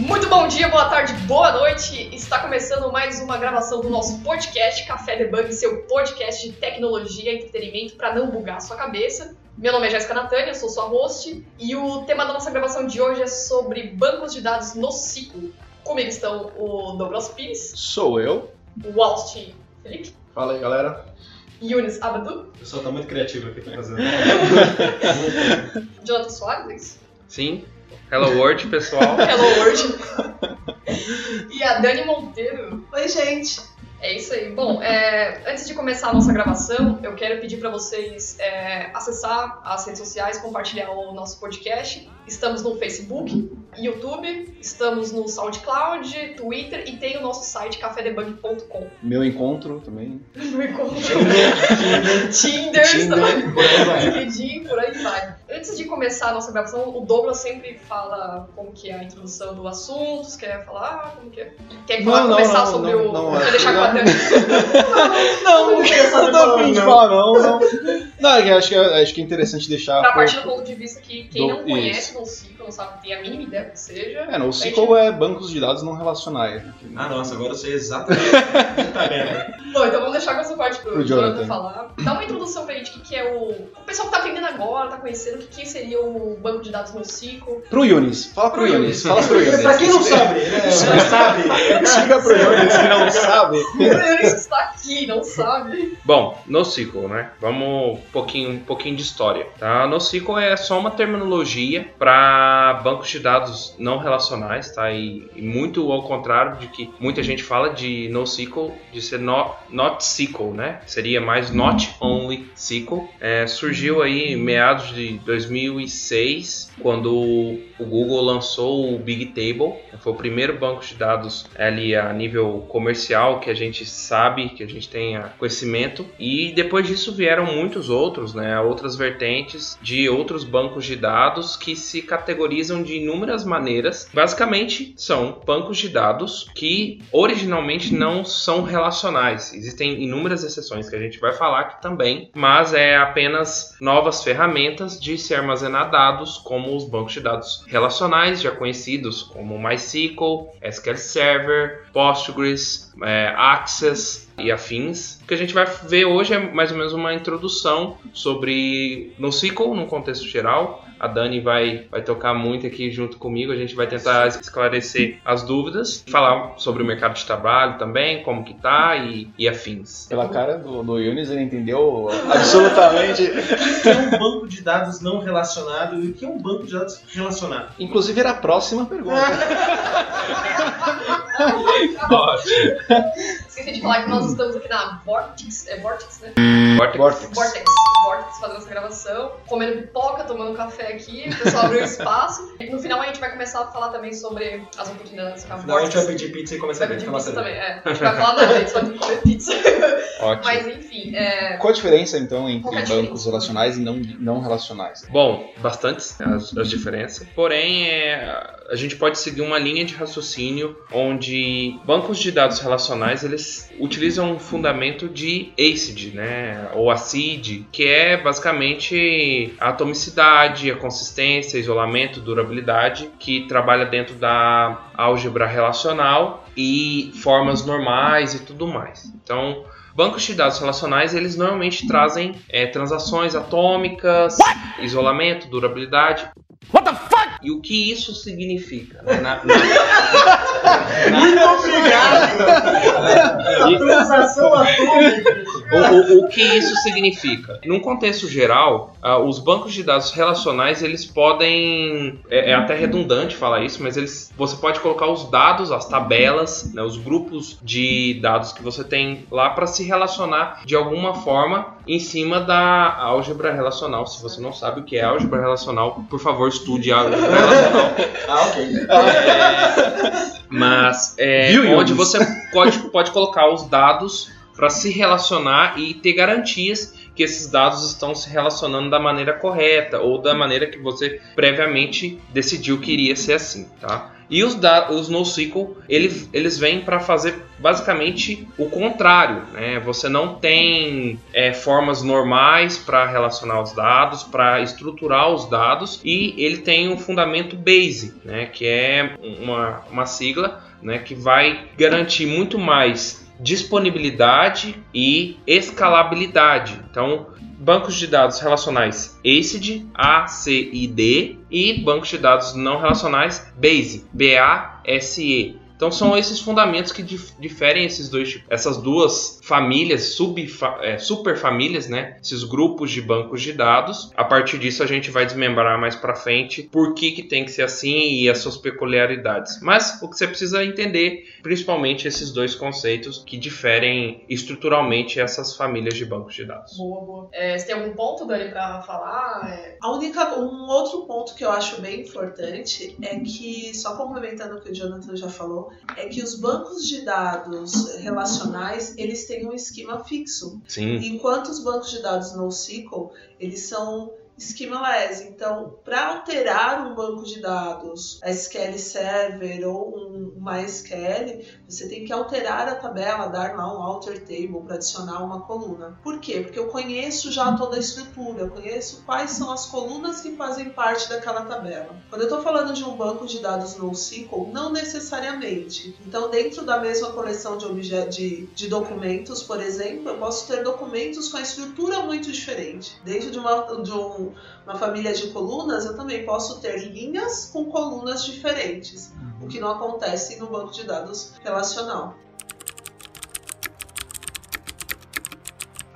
Muito bom dia, boa tarde, boa noite. Está começando mais uma gravação do nosso podcast Café Debug, seu podcast de tecnologia e entretenimento para não bugar a sua cabeça. Meu nome é Jéssica Natânia, sou sua host e o tema da nossa gravação de hoje é sobre bancos de dados no ciclo. Comigo estão o Douglas Pires, Sou eu. o Austin Felipe, Fala aí, galera. Yunis Abadu, O pessoal tá muito criativo aqui pra fazer. Jonathan Soares, é isso? Sim. Hello World, pessoal. Hello World. e a Dani Monteiro. Oi, gente. É isso aí. Bom, é, antes de começar a nossa gravação, eu quero pedir para vocês é, acessar as redes sociais, compartilhar o nosso podcast. Estamos no Facebook, YouTube, estamos no SoundCloud, Twitter e tem o nosso site cafedebug.com. Meu encontro também. No encontro. Tinder, Tinder. Por aí vai. LinkedIn, por aí vai. Antes de começar a nossa gravação, o Douglas sempre fala como que é a introdução do assunto, quer falar, ah, como que é? Quer falar, Não, não, começar não, sobre não, o... não, Quer é. deixar com a? Não, não não falar, tem de não. falar, não, não. Não, acho que é, acho que é interessante deixar. Pra um partir do ponto de vista que quem Do- não conhece NoSQL, não sabe, tem a mínima ideia do que seja. É, no SQL é bancos de dados não relacionais. né? Ah, nossa, agora eu sei exatamente o que tá vendo. Bom, então vamos deixar com essa parte pro, Pro Jonathan Jonathan. falar. Dá uma introdução pra gente o que, que é o. O pessoal que tá aprendendo agora, tá conhecendo, o que, que seria o banco de dados NoSQL. Pro Yunis. Fala pro Pro Yunis. Fala pro Yunis. pra quem não sabe, né? Não sabe. Explica pro Yunis que não sabe. O Yunis está aqui, não sabe. Bom, NoSQL, né? Vamos um pouquinho, um pouquinho de história, tá? NoSQL é só uma terminologia bancos de dados não relacionais, tá? E, e muito ao contrário de que muita gente fala de NoSQL, de ser no, not SQL, né? Seria mais not only SQL. É, surgiu aí em meados de 2006, quando o Google lançou o Big Table. Foi o primeiro banco de dados ali a nível comercial que a gente sabe, que a gente tenha conhecimento. E depois disso vieram muitos outros, né? Outras vertentes de outros bancos de dados que se categorizam de inúmeras maneiras. Basicamente, são bancos de dados que originalmente não são relacionais. Existem inúmeras exceções que a gente vai falar aqui também, mas é apenas novas ferramentas de se armazenar dados, como os bancos de dados relacionais, já conhecidos como MySQL, SQL Server, Postgres, é, Access e afins. O que a gente vai ver hoje é mais ou menos uma introdução sobre NoSQL no contexto geral. A Dani vai, vai tocar muito aqui junto comigo, a gente vai tentar esclarecer as dúvidas, falar sobre o mercado de trabalho também, como que tá e, e afins. Pela cara do, do Yunis, ele entendeu absolutamente. O que é um banco de dados não relacionado e o que é um banco de dados relacionado? Inclusive era a próxima pergunta. Ótimo. Esqueci de falar que nós estamos aqui na Vortex. É Vortex, né? Vortex. Vortex. Vortex fazendo essa gravação, comendo pipoca, tomando café aqui, o pessoal abriu espaço. E no final a gente vai começar a falar também sobre as oportunidades com a final a gente Vortex. vai pedir pizza e começar Vai a pedir pizza também, é. A gente vai falar nada, a gente só tem que comer pizza. Ótimo. Mas enfim, é. Qual a diferença, então, entre que é bancos diferença? relacionais e não, não relacionais? Bom, bastantes as, as diferenças. Porém, é, a gente pode seguir uma linha de raciocínio onde bancos de dados relacionais eles utilizam um fundamento de ACID, né, ou ACID, que é basicamente a atomicidade, a consistência, isolamento, durabilidade, que trabalha dentro da álgebra relacional e formas normais e tudo mais. Então, Bancos de dados relacionais, eles normalmente trazem é, transações atômicas, isolamento, durabilidade. E o que isso significa? né? Na- na- Muito obrigado! A transação atômica. o, o- o que isso significa? Num contexto geral, ah, os bancos de dados relacionais eles podem é, é até redundante falar isso, mas eles você pode colocar os dados, as tabelas, né, os grupos de dados que você tem lá para se relacionar de alguma forma em cima da álgebra relacional. Se você não sabe o que é álgebra relacional, por favor estude álgebra. Ah, ok. Mas é, Viu, onde você pode, pode colocar os dados para se relacionar e ter garantias que esses dados estão se relacionando da maneira correta ou da maneira que você previamente decidiu que iria ser assim, tá? E os, da, os NoSQL, ele, eles vêm para fazer basicamente o contrário. Né? Você não tem é, formas normais para relacionar os dados, para estruturar os dados, e ele tem um fundamento base, né? que é uma, uma sigla né? que vai garantir muito mais disponibilidade e escalabilidade. Então, bancos de dados relacionais ACID, ACID e bancos de dados não relacionais BASE, B-A-S-E. Então são esses fundamentos que dif diferem esses dois, essas duas famílias, sub, é, super famílias, né? Esses grupos de bancos de dados. A partir disso a gente vai desmembrar mais para frente por que, que tem que ser assim e as suas peculiaridades. Mas o que você precisa entender, principalmente esses dois conceitos que diferem estruturalmente essas famílias de bancos de dados. Boa, boa. É, você tem algum ponto, Dani, para falar? É... A única, um outro ponto que eu acho bem importante é que, só complementando o que o Jonathan já falou, é que os bancos de dados relacionais eles têm um esquema fixo. Sim. Enquanto os bancos de dados NoSQL eles são schemaless. Então, para alterar um banco de dados, SQL Server ou um MySQL, você tem que alterar a tabela, dar lá um alter table para adicionar uma coluna. Por quê? Porque eu conheço já toda a estrutura, eu conheço quais são as colunas que fazem parte daquela tabela. Quando eu estou falando de um banco de dados NoSQL, não necessariamente. Então, dentro da mesma coleção de, de, de documentos, por exemplo, eu posso ter documentos com a estrutura muito diferente. Desde de, uma, de um uma família de colunas, eu também posso ter linhas com colunas diferentes, o que não acontece no banco de dados relacional.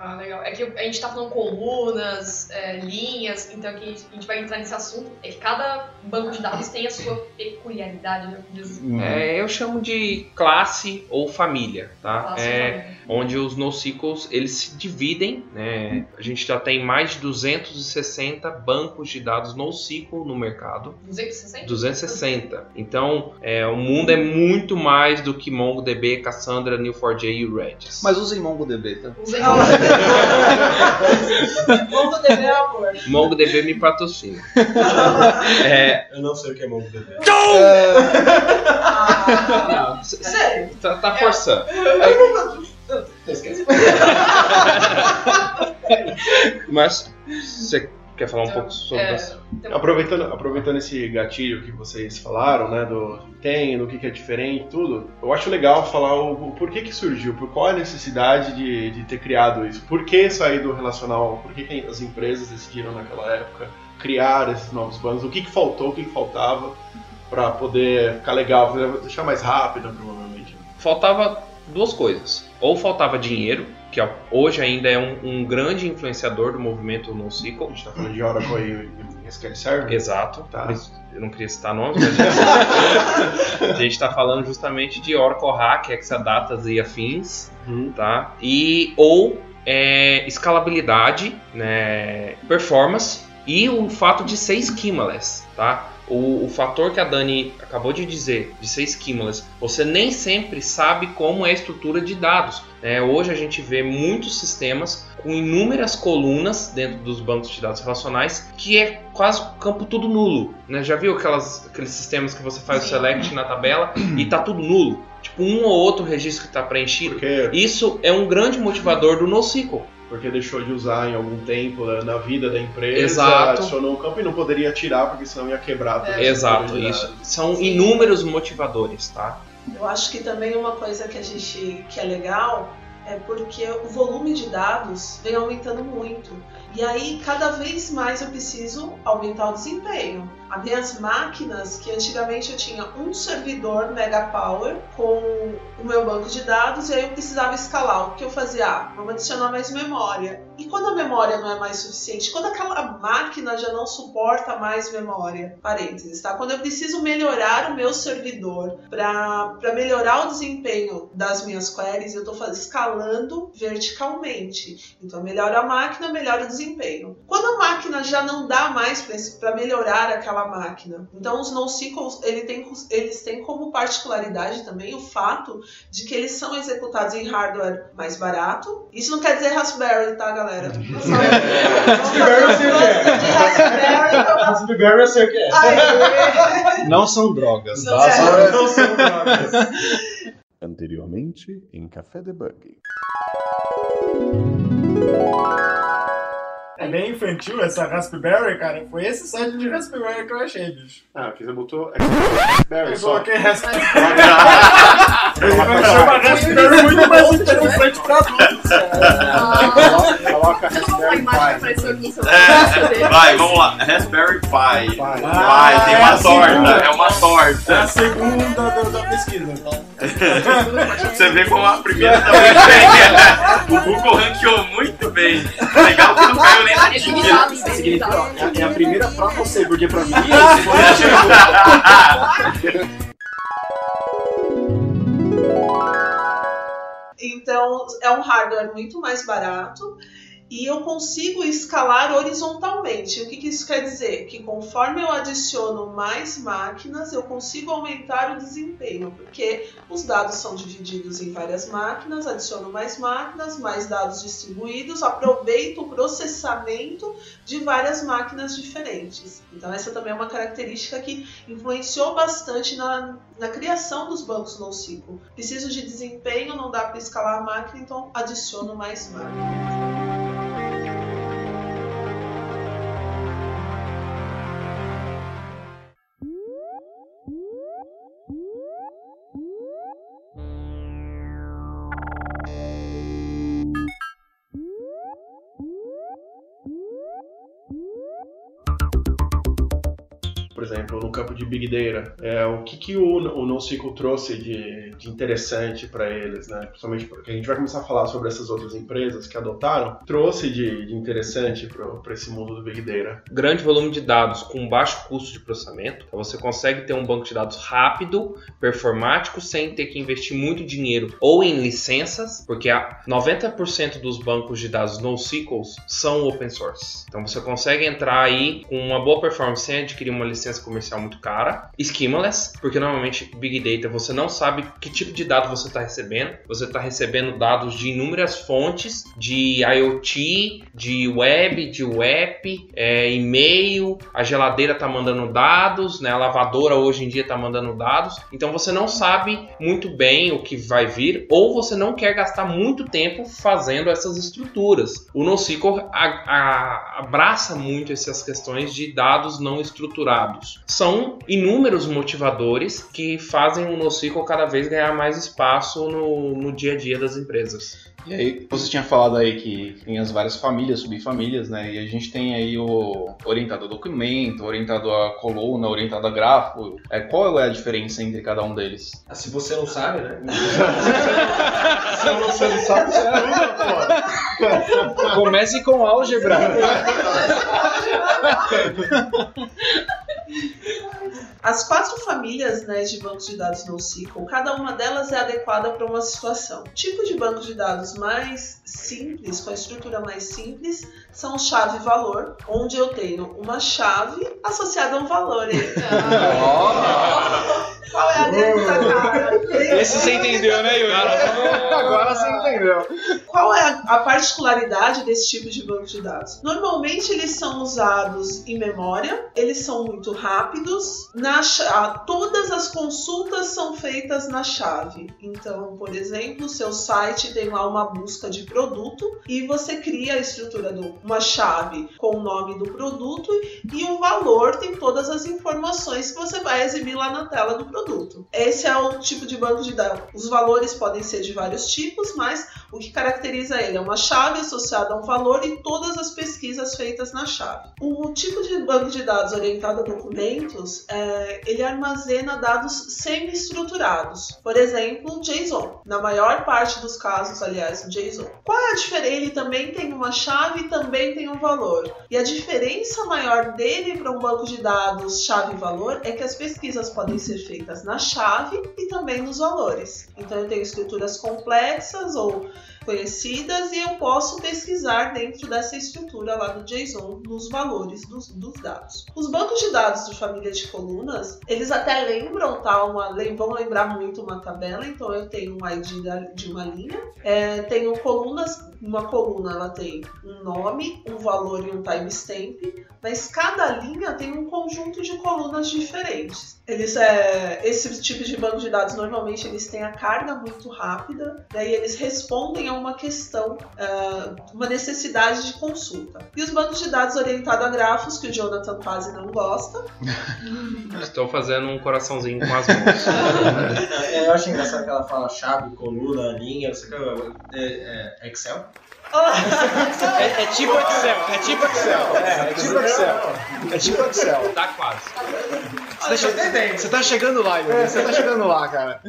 Ah, legal. É que a gente tá falando colunas, é, linhas, então aqui a gente vai entrar nesse assunto. É que cada banco de dados tem a sua peculiaridade, né? Uhum. É, eu chamo de classe ou família, tá? Classe é, família. Onde os NoSQLs, eles se dividem, né? A gente já tem mais de 260 bancos de dados NoSQL no mercado. 260? 260. Então, é, o mundo é muito mais do que MongoDB, Cassandra, Neo4j e Redis. Mas usem MongoDB, tá? Usem MongoDB. MongoDB é amor. MongoDB me patrocina. é... Eu não sei o que é MongoDB. Ah, não, sério? Tá, tá forçando. Esquece. Mas você quer falar um pouco sobre É, isso? tem- Aproveitando, aproveitando esse gatilho que vocês falaram, né, do que tem, do que, que é diferente, tudo, eu acho legal falar o, o porquê que surgiu, por qual a necessidade de, de ter criado isso, por que sair do relacional, por que, que as empresas decidiram naquela época criar esses novos bancos, o que, que faltou, o que, que faltava para poder ficar legal, deixar mais rápido, provavelmente. Faltava duas coisas. Ou faltava dinheiro, que hoje ainda é um, um grande influenciador do movimento A NoSQL. gente tá falando de Oracle e SQL Server. Exato. Tá. Eu não queria citar nomes, mas a gente- a está falando justamente de Oracle Hack, Exadatas e afins, Uhum. tá? E ou é, escalabilidade, né, performance e o fato de ser schemaless, tá? O, o fator que a Dani acabou de dizer, de ser schemaless, você nem sempre sabe como é a estrutura de dados. né? hoje a gente vê muitos sistemas com inúmeras colunas dentro dos bancos de dados relacionais que é quase o campo tudo nulo. Né? Já viu aquelas, aqueles sistemas que você faz o Sim. select na tabela e tá tudo nulo? Tipo, um ou outro registro que está preenchido. Porque, Isso é um grande motivador do NoSQL. Porque deixou de usar em algum tempo né, na vida da empresa, Exato. adicionou o campo e não poderia tirar porque senão ia quebrar É. Exato, isso. São inúmeros motivadores, tá? Eu acho que também uma coisa que a gente que é legal é porque o volume de dados vem aumentando muito. E aí, cada vez mais eu preciso aumentar o desempenho. As minhas máquinas, que antigamente eu tinha um servidor Mega Power com o meu banco de dados, e aí eu precisava escalar. O que eu fazia? Ah, vamos adicionar mais memória. E quando a memória não é mais suficiente? Quando aquela máquina já não suporta mais memória? Parênteses, tá? Quando eu preciso melhorar o meu servidor para melhorar o desempenho das minhas queries, eu estou escalando verticalmente. Então, melhora a máquina, melhora o desempenho. Quando a máquina já não dá mais para melhorar aquela máquina, então os NoSQLs ele tem, eles têm como particularidade também o fato de que eles são executados em hardware mais barato. Isso não quer dizer Raspberry, tá, galera? Raspberry eu sei o que é. Raspberry eu sei o que é. Não são drogas, Não tá? é. Não são drogas. Anteriormente em Café Debug. É bem infantil essa Raspberry, cara. Foi esse site de Raspberry que eu achei, bicho. Ah, aqui você botou Raspberry Eu só. coloquei Raspberry. Eu achei uma Raspberry muito mais interessante pra adultos. Coloca Raspberry Pi. É, vai, vamos lá. Raspberry Pi. Ah, tem é uma torta, segunda. é uma É a torta. segunda da, pesquisa. Você vê como a primeira também bem. O Google ranqueou muito bem. Legal que não caiu nem ó, sabe. é a primeira pra você, porque pra mim Então, é um hardware muito mais barato e eu consigo escalar horizontalmente. O que, que isso quer dizer? Que conforme eu adiciono mais máquinas, eu consigo aumentar o desempenho, porque os dados são divididos em várias máquinas, adiciono mais máquinas, mais dados distribuídos, aproveito o processamento de várias máquinas diferentes. Então, essa também é uma característica que influenciou bastante na, na criação dos bancos NoSQL. Preciso de desempenho, não dá para escalar a máquina, então adiciono mais máquinas. De Big Data, é, o que, que o, o NoSQL trouxe de, de interessante para eles, né? Principalmente porque a gente vai começar a falar sobre essas outras empresas que adotaram, trouxe de, de interessante para esse mundo do Big Data. grande volume de dados com baixo custo de processamento. Então você consegue ter um banco de dados rápido, performático, sem ter que investir muito dinheiro ou em licenças, porque a 90% dos bancos de dados NoSQL são open source. Então você consegue entrar aí com uma boa performance sem adquirir uma licença comercial muito cara. Schemaless, porque normalmente Big Data você não sabe que tipo de dado você está recebendo. Você está recebendo dados de inúmeras fontes, de IoT, de web, de web, é, e-mail, a geladeira está mandando dados, né? a lavadora hoje em dia está mandando dados. Então você não sabe muito bem o que vai vir, ou você não quer gastar muito tempo fazendo essas estruturas. O NoSQL abraça muito essas questões de dados não estruturados. São inúmeros motivadores que fazem o NoSQL cada vez ganhar mais espaço no, no dia a dia das empresas. E aí, você tinha falado aí que tem as várias famílias, subfamílias, né? E a gente tem aí o orientado a documento, orientado a coluna, orientado a grafo. É, qual é a diferença entre cada um deles? Ah, Se você não sabe, né? Se você não sabe, Comece com álgebra. As quatro famílias né, de bancos de dados NoSQL, cada uma delas é adequada para uma situação. O tipo de banco de dados mais simples, com a estrutura mais simples, são chave-valor, onde eu tenho uma chave associada a um valor. hein? Qual é a cara? Esse você entendeu, né, Yuri? Agora você entendeu. Qual é a, particularidade desse tipo de banco de dados? Normalmente eles são usados em memória, eles são muito rápidos, na todas as consultas são feitas na chave. Então, por exemplo, seu site tem lá uma busca de produto e você cria a estrutura de uma chave com o nome do produto e o valor tem todas as informações que você vai exibir lá na tela do produto. Esse é o tipo de banco de dados. Os valores podem ser de vários tipos, mas o que caracteriza ele é uma chave associada a um valor e todas as pesquisas feitas na chave. O tipo de banco de dados orientado a documentos, é, ele armazena dados semi-estruturados. Por exemplo, JSON. Na maior parte dos casos, aliás, o JSON. Qual é a diferença? Ele também tem uma chave e também tem um valor. E a diferença maior dele para um banco de dados chave e valor é que as pesquisas podem ser feitas na chave e também nos valores. Então eu tenho estruturas complexas ou conhecidas e eu posso pesquisar dentro dessa estrutura lá do JSON nos valores dos, dos dados. Os bancos de dados de família de colunas, eles até lembram, tá? Uma, vão lembrar muito uma tabela, então eu tenho um ID de uma linha, é, tenho colunas, uma coluna ela tem um nome, um valor e um timestamp, mas cada linha tem um conjunto de colunas diferentes. Eles, é, esse tipo de banco de dados normalmente eles têm a carga muito rápida, daí eles respondem a uma questão, ah, uma necessidade de consulta. E os bancos de dados orientados a grafos, que o Jonathan quase não gosta, Estou fazendo um coraçãozinho com as mãos. É, Eu acho engraçado que ela fala chave, coluna, linha, não sei o que. É, é Excel? É, é tipo Excel, é tipo Excel. É, é tipo Excel. É tipo Excel. tá quase. Você tá, che- você tá chegando lá, Yuri. Você tá chegando lá, cara.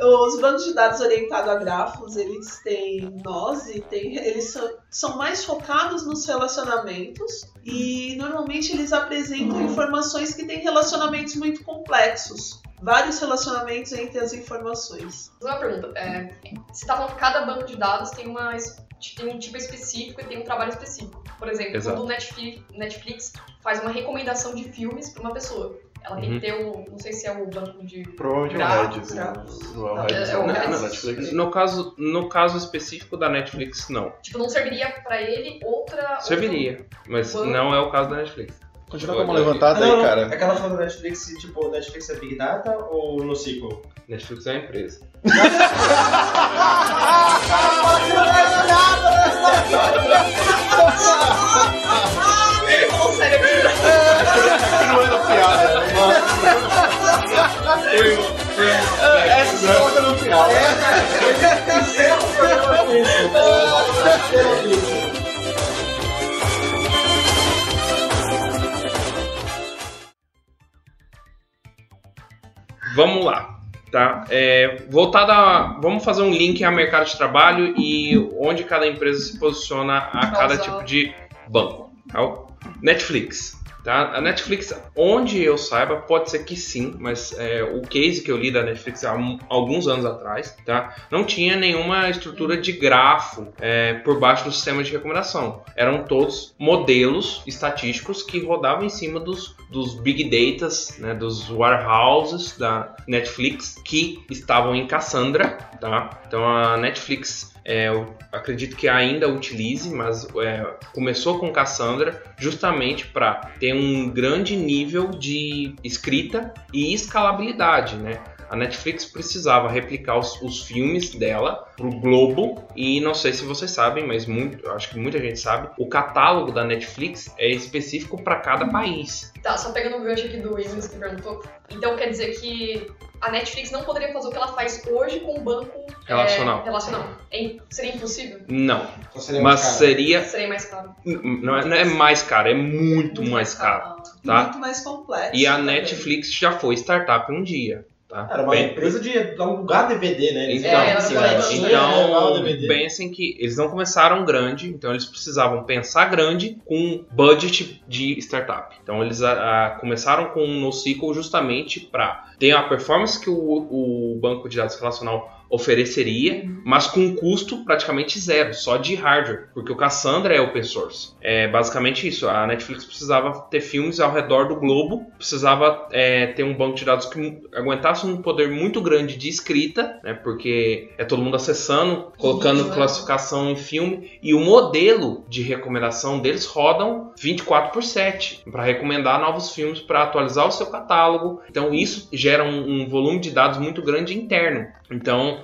Os bancos de dados orientados a grafos, eles têm nós e tem, eles são, são mais focados nos relacionamentos e normalmente eles apresentam informações que têm relacionamentos muito complexos. Vários relacionamentos entre as informações. Uma pergunta, é, você tá falando que cada banco de dados tem, uma, tem um tipo específico e tem um trabalho específico. Por exemplo, Exato. quando o Netflix, Netflix faz uma recomendação de filmes para uma pessoa, ela tem Uhum. que ter o, não sei se é o banco de... Provavelmente é o? Não Não, é. No caso, no caso específico da Netflix, não. Tipo, não serviria para ele outra... Serviria, mas Banco. não é o caso da Netflix. Continua com a mão levantada não, aí, não, cara. Aquela fala do Netflix, tipo, Netflix é Big Data ou no SQL? Netflix é uma empresa. Aqui. Não era piada, era Essa só tá no final. Vamos lá, tá? É, voltada, a- vamos fazer um link ao mercado de trabalho e onde cada empresa se posiciona a cada tipo de banco. tá? Netflix, tá? A Netflix, onde eu saiba, pode ser que sim, mas é, o case que eu li da Netflix há alguns anos atrás, tá? Não tinha nenhuma estrutura de grafo é, por baixo do sistema de recomendação. Eram todos modelos estatísticos que rodavam em cima dos, dos big datas, né, dos warehouses da Netflix que estavam em Cassandra, tá? Então a Netflix é, eu acredito que ainda utilize, mas é, começou com Cassandra justamente para ter um grande nível de escrita e escalabilidade, né? A Netflix precisava replicar os, os filmes dela pro Globo e não sei se vocês sabem, mas muito, acho que muita gente sabe, o catálogo da Netflix é específico para cada país. Tá, só pegando o gancho aqui do Williams que perguntou. Então quer dizer que a Netflix não poderia fazer o que ela faz hoje com o banco é, Relacional. relacional. É seria impossível? Não, Ou seria mas mais caro? seria Seria mais caro. não é, não é mais caro, é muito mais caro. E Tá. muito mais complexo. E a também. Netflix já foi startup um dia. Tá? Era uma Bem- empresa de alugar DVD, né? Eles Então, É, assim, Então, pensem que eles não começaram grande, então eles precisavam pensar grande com budget de startup. Então eles ah, ah, começaram com o NoSQL justamente para ter a performance que o, o banco de dados relacional ofereceria, mas com um custo praticamente zero, só de hardware, porque o Cassandra é open source. É basicamente isso. A Netflix precisava ter filmes ao redor do globo, precisava é, ter um banco de dados que aguentasse um poder muito grande de escrita, né, porque é todo mundo acessando, colocando né? classificação em filme, e o modelo de recomendação deles rodam 24 por 7 para recomendar novos filmes para atualizar o seu catálogo. Então isso gera um, um volume de dados muito grande interno. Então,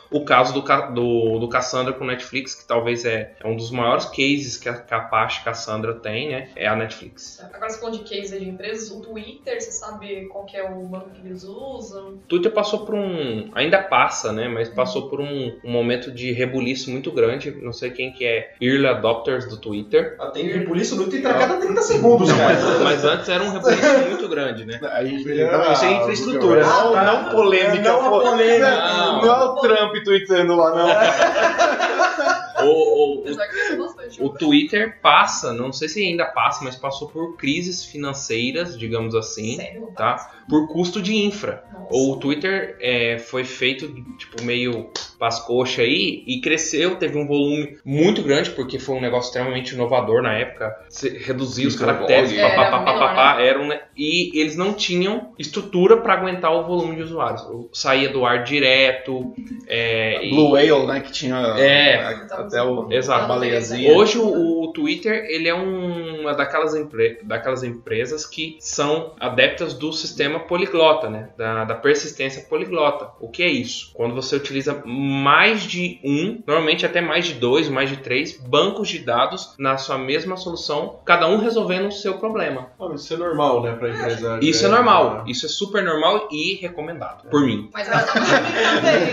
o caso do, do, do Cassandra com Netflix, que talvez é, é um dos maiores cases que a, que a Apache Cassandra tem, né? É a Netflix. Agora você falando de case de empresas, o Twitter, você sabe qual que é o banco que eles usam? O Twitter passou por um. Ainda passa, né? Mas passou por um, um momento de rebuliço muito grande. Não sei quem que é early adopters do Twitter. Ah, Tem rebuliço no Twitter a cada 30 segundos, Não, cara. mas, mas antes era um rebuliço muito grande, né? Aí, Não, isso é infraestrutura, Ah, não, não polêmica. Não a pô. polêmica. Não, não é não. Cresceu bastante. objetivo. o Twitter passa, não sei se ainda passa, mas passou por crises financeiras, digamos assim, Sério? tá? Por custo de infra. Nossa. O Twitter é, foi feito tipo meio pras coxas aí e cresceu, teve um volume muito grande porque foi um negócio extremamente inovador na época. Se reduzir os caracteres, Era papapá, menor, papapá, era um ne- e eles não tinham estrutura para aguentar o volume de usuários. Saía do ar direto. é, e- Blue Whale, né? Que tinha É. até o Exato. a baleiazinha. Hoje o, o Twitter ele é um- uma daquelas, empre- daquelas empresas que são adeptas do sistema poliglota, né? Da, da persistência poliglota. O que é isso? Quando você utiliza mais de um, normalmente até mais de dois, mais de três bancos de dados na sua mesma solução, cada um resolvendo o seu problema. Ah, isso é normal, né, pra empresa. Isso é normal, né? isso é super normal e recomendado por mim. Mas ela tá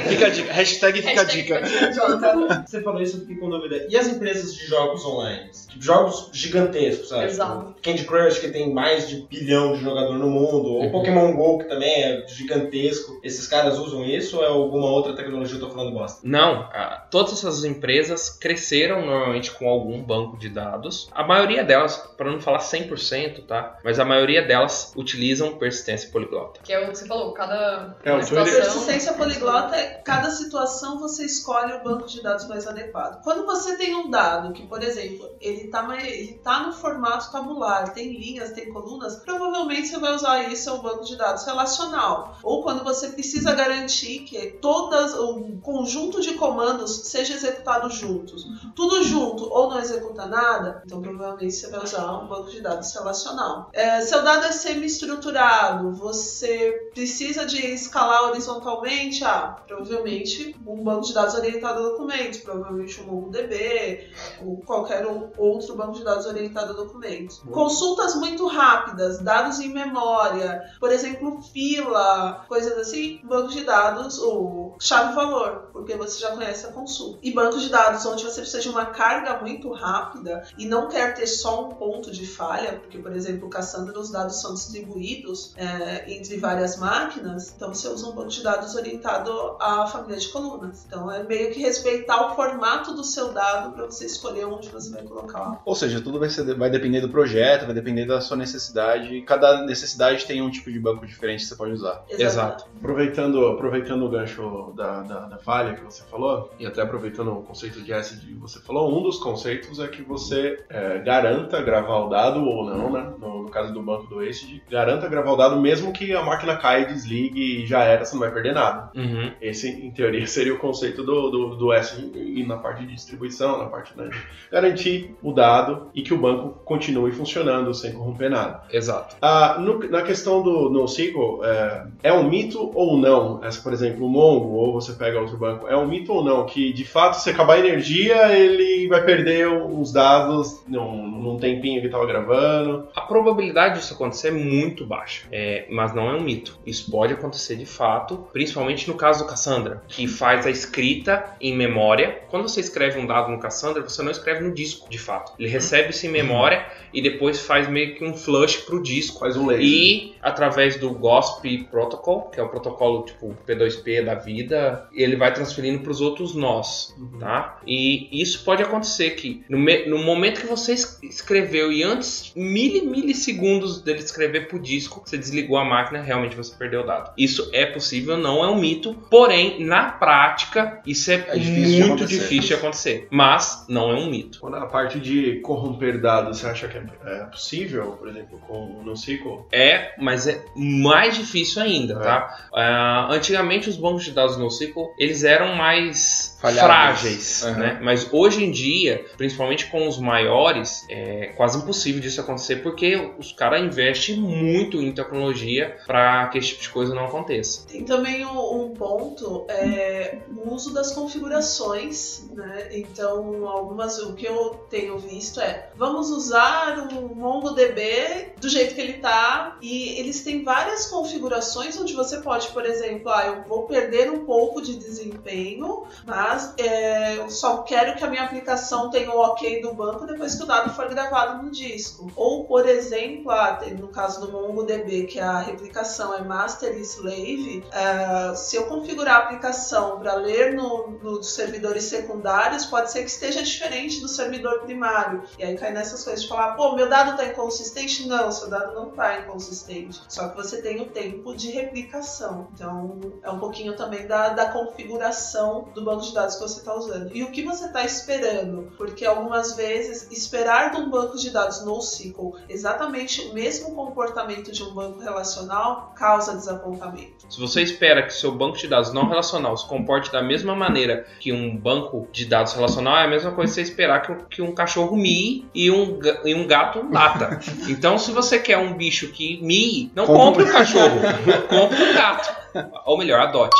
Fica a dica. Hashtag fica a Hashtag dica. fica a dica. Você falou isso, eu fiquei com dúvida. E as empresas de jogos online? Tipo, jogos gigantescos, sabe? Exato. Tipo, Candy Crush, que tem mais de bilhão de jogador no mundo, ou Uhum. Pokémon GO, que também é gigantesco. Esses caras usam isso ou é alguma outra tecnologia que eu tô falando bosta? Não, ah, todas essas empresas cresceram normalmente com algum banco de dados. A maioria delas, para não falar 100%, tá? Mas a maioria delas utilizam persistência poliglota. Que é o que você falou, cada, É, situação... Persistência poliglota é cada situação você escolhe o banco de dados mais adequado. Quando você tem um dado que, por exemplo, ele está ele tá no formato tabular, tem linhas, tem colunas, provavelmente você vai usar isso um banco de dados relacional. Ou quando você precisa garantir que todas o conjunto de comandos seja executado juntos. Tudo junto ou não executa nada, então provavelmente você vai usar um banco de dados relacional. É, seu dado é semi-estruturado, você precisa de escalar horizontalmente, ah, provavelmente um banco de dados orientado a documentos, provavelmente um MongoDB, ou qualquer outro banco de dados orientado a documentos. Consultas muito rápidas, dados em memória, por exemplo, fila, coisas assim, banco de dados ou chave-valor, porque você já conhece a consulta. E banco de dados onde você precisa de uma carga muito rápida e não quer ter só um ponto de falha, porque, por exemplo, o Cassandra, os dados são distribuídos é, entre várias máquinas, então você usa um banco de dados orientado à família de colunas. Então é meio que respeitar o formato do seu dado para você escolher onde você vai colocar. Ou seja, tudo vai, ser, vai depender do projeto, vai depender da sua necessidade. Cada necessidade tem um tipo de banco diferente que você pode usar. Exato. Aproveitando, aproveitando o gancho da, da, da falha que você falou, e até aproveitando o conceito de ACID que você falou, um dos conceitos é que você é, garanta gravar o dado ou não, né? No, no caso do banco do ACID, garanta gravar o dado mesmo que a máquina caia desligue e já era, você não vai perder nada. Uhum. Esse, em teoria, seria o conceito do, do, do ACID e na parte de distribuição, na parte né, de garantir o dado e que o banco continue funcionando sem corromper nada. Exato. Ah, no- na questão do NoSQL, é, é um mito ou não? Essa, por exemplo, o Mongo, ou você pega outro banco, é um mito ou não? Que de fato, se acabar a energia, ele vai perder os dados num, num tempinho que estava gravando. A probabilidade disso acontecer é muito baixa, é, mas não é um mito. Isso pode acontecer de fato, principalmente no caso do Cassandra, que faz a escrita em memória. Quando você escreve um dado no Cassandra, você não escreve no disco, de fato. Ele recebe isso em memória e depois faz meio que um flush pro disco. Faz um laser. E através do GOSP Protocol, que é o protocolo tipo P2P da vida, ele vai transferindo para os outros nós, tá? E isso pode acontecer que no, me- no momento que você es- escreveu e antes mili milissegundos dele escrever pro disco, você desligou a máquina, realmente você perdeu o dado. Isso é possível, não é um mito, porém na prática isso é, É difícil de muito acontecer. difícil de acontecer, mas não é um mito. Quando a parte de corromper dados, você acha que é, é possível, por exemplo, com o NoSQL? É, mas é mais difícil ainda, tá? Ah, antigamente os bancos de dados NoSQL, eles eram mais frágeis, Uhum. né? Mas hoje em dia, principalmente com os maiores, é quase impossível disso acontecer porque os caras investem muito em tecnologia para que esse tipo de coisa não aconteça. Tem também um, um ponto, é, o uso das configurações, né? Então, algumas, o que eu tenho visto é, vamos usar o MongoDB do jeito que ele tá, e eles têm várias configurações onde você pode, por exemplo, ah, eu vou perder um pouco de desempenho, mas é, eu só quero que a minha aplicação tenha o ok do banco depois que o dado for gravado no disco. Ou, por exemplo, ah, no caso do MongoDB, que a replicação é master e slave, ah, se eu configurar a aplicação para ler no, nos servidores secundários, pode ser que esteja diferente do servidor primário. E aí cai nessas coisas de falar, pô, meu dado tá inconsistente? Não, seu dado não tá inconsistente. Só que você tem o tempo de replicação. Então, é um pouquinho também da, da configuração do banco de dados que você está usando. E o que você está esperando? Porque algumas vezes, esperar de um banco de dados NoSQL exatamente o mesmo comportamento de um banco relacional causa desapontamento. Se você espera que seu banco de dados não relacional se comporte da mesma maneira que um banco de dados relacional, é a mesma coisa que você esperar que, que um cachorro mie e um, e um gato lata. Então, se você quer um bicho que mie, não compre um cachorro, compre um gato. Ou melhor, adote.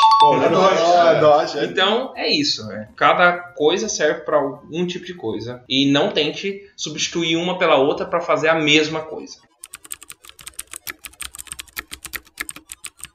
Adote, é. Então, é isso. né? Cada coisa serve para um tipo de coisa. E não tente substituir uma pela outra para fazer a mesma coisa.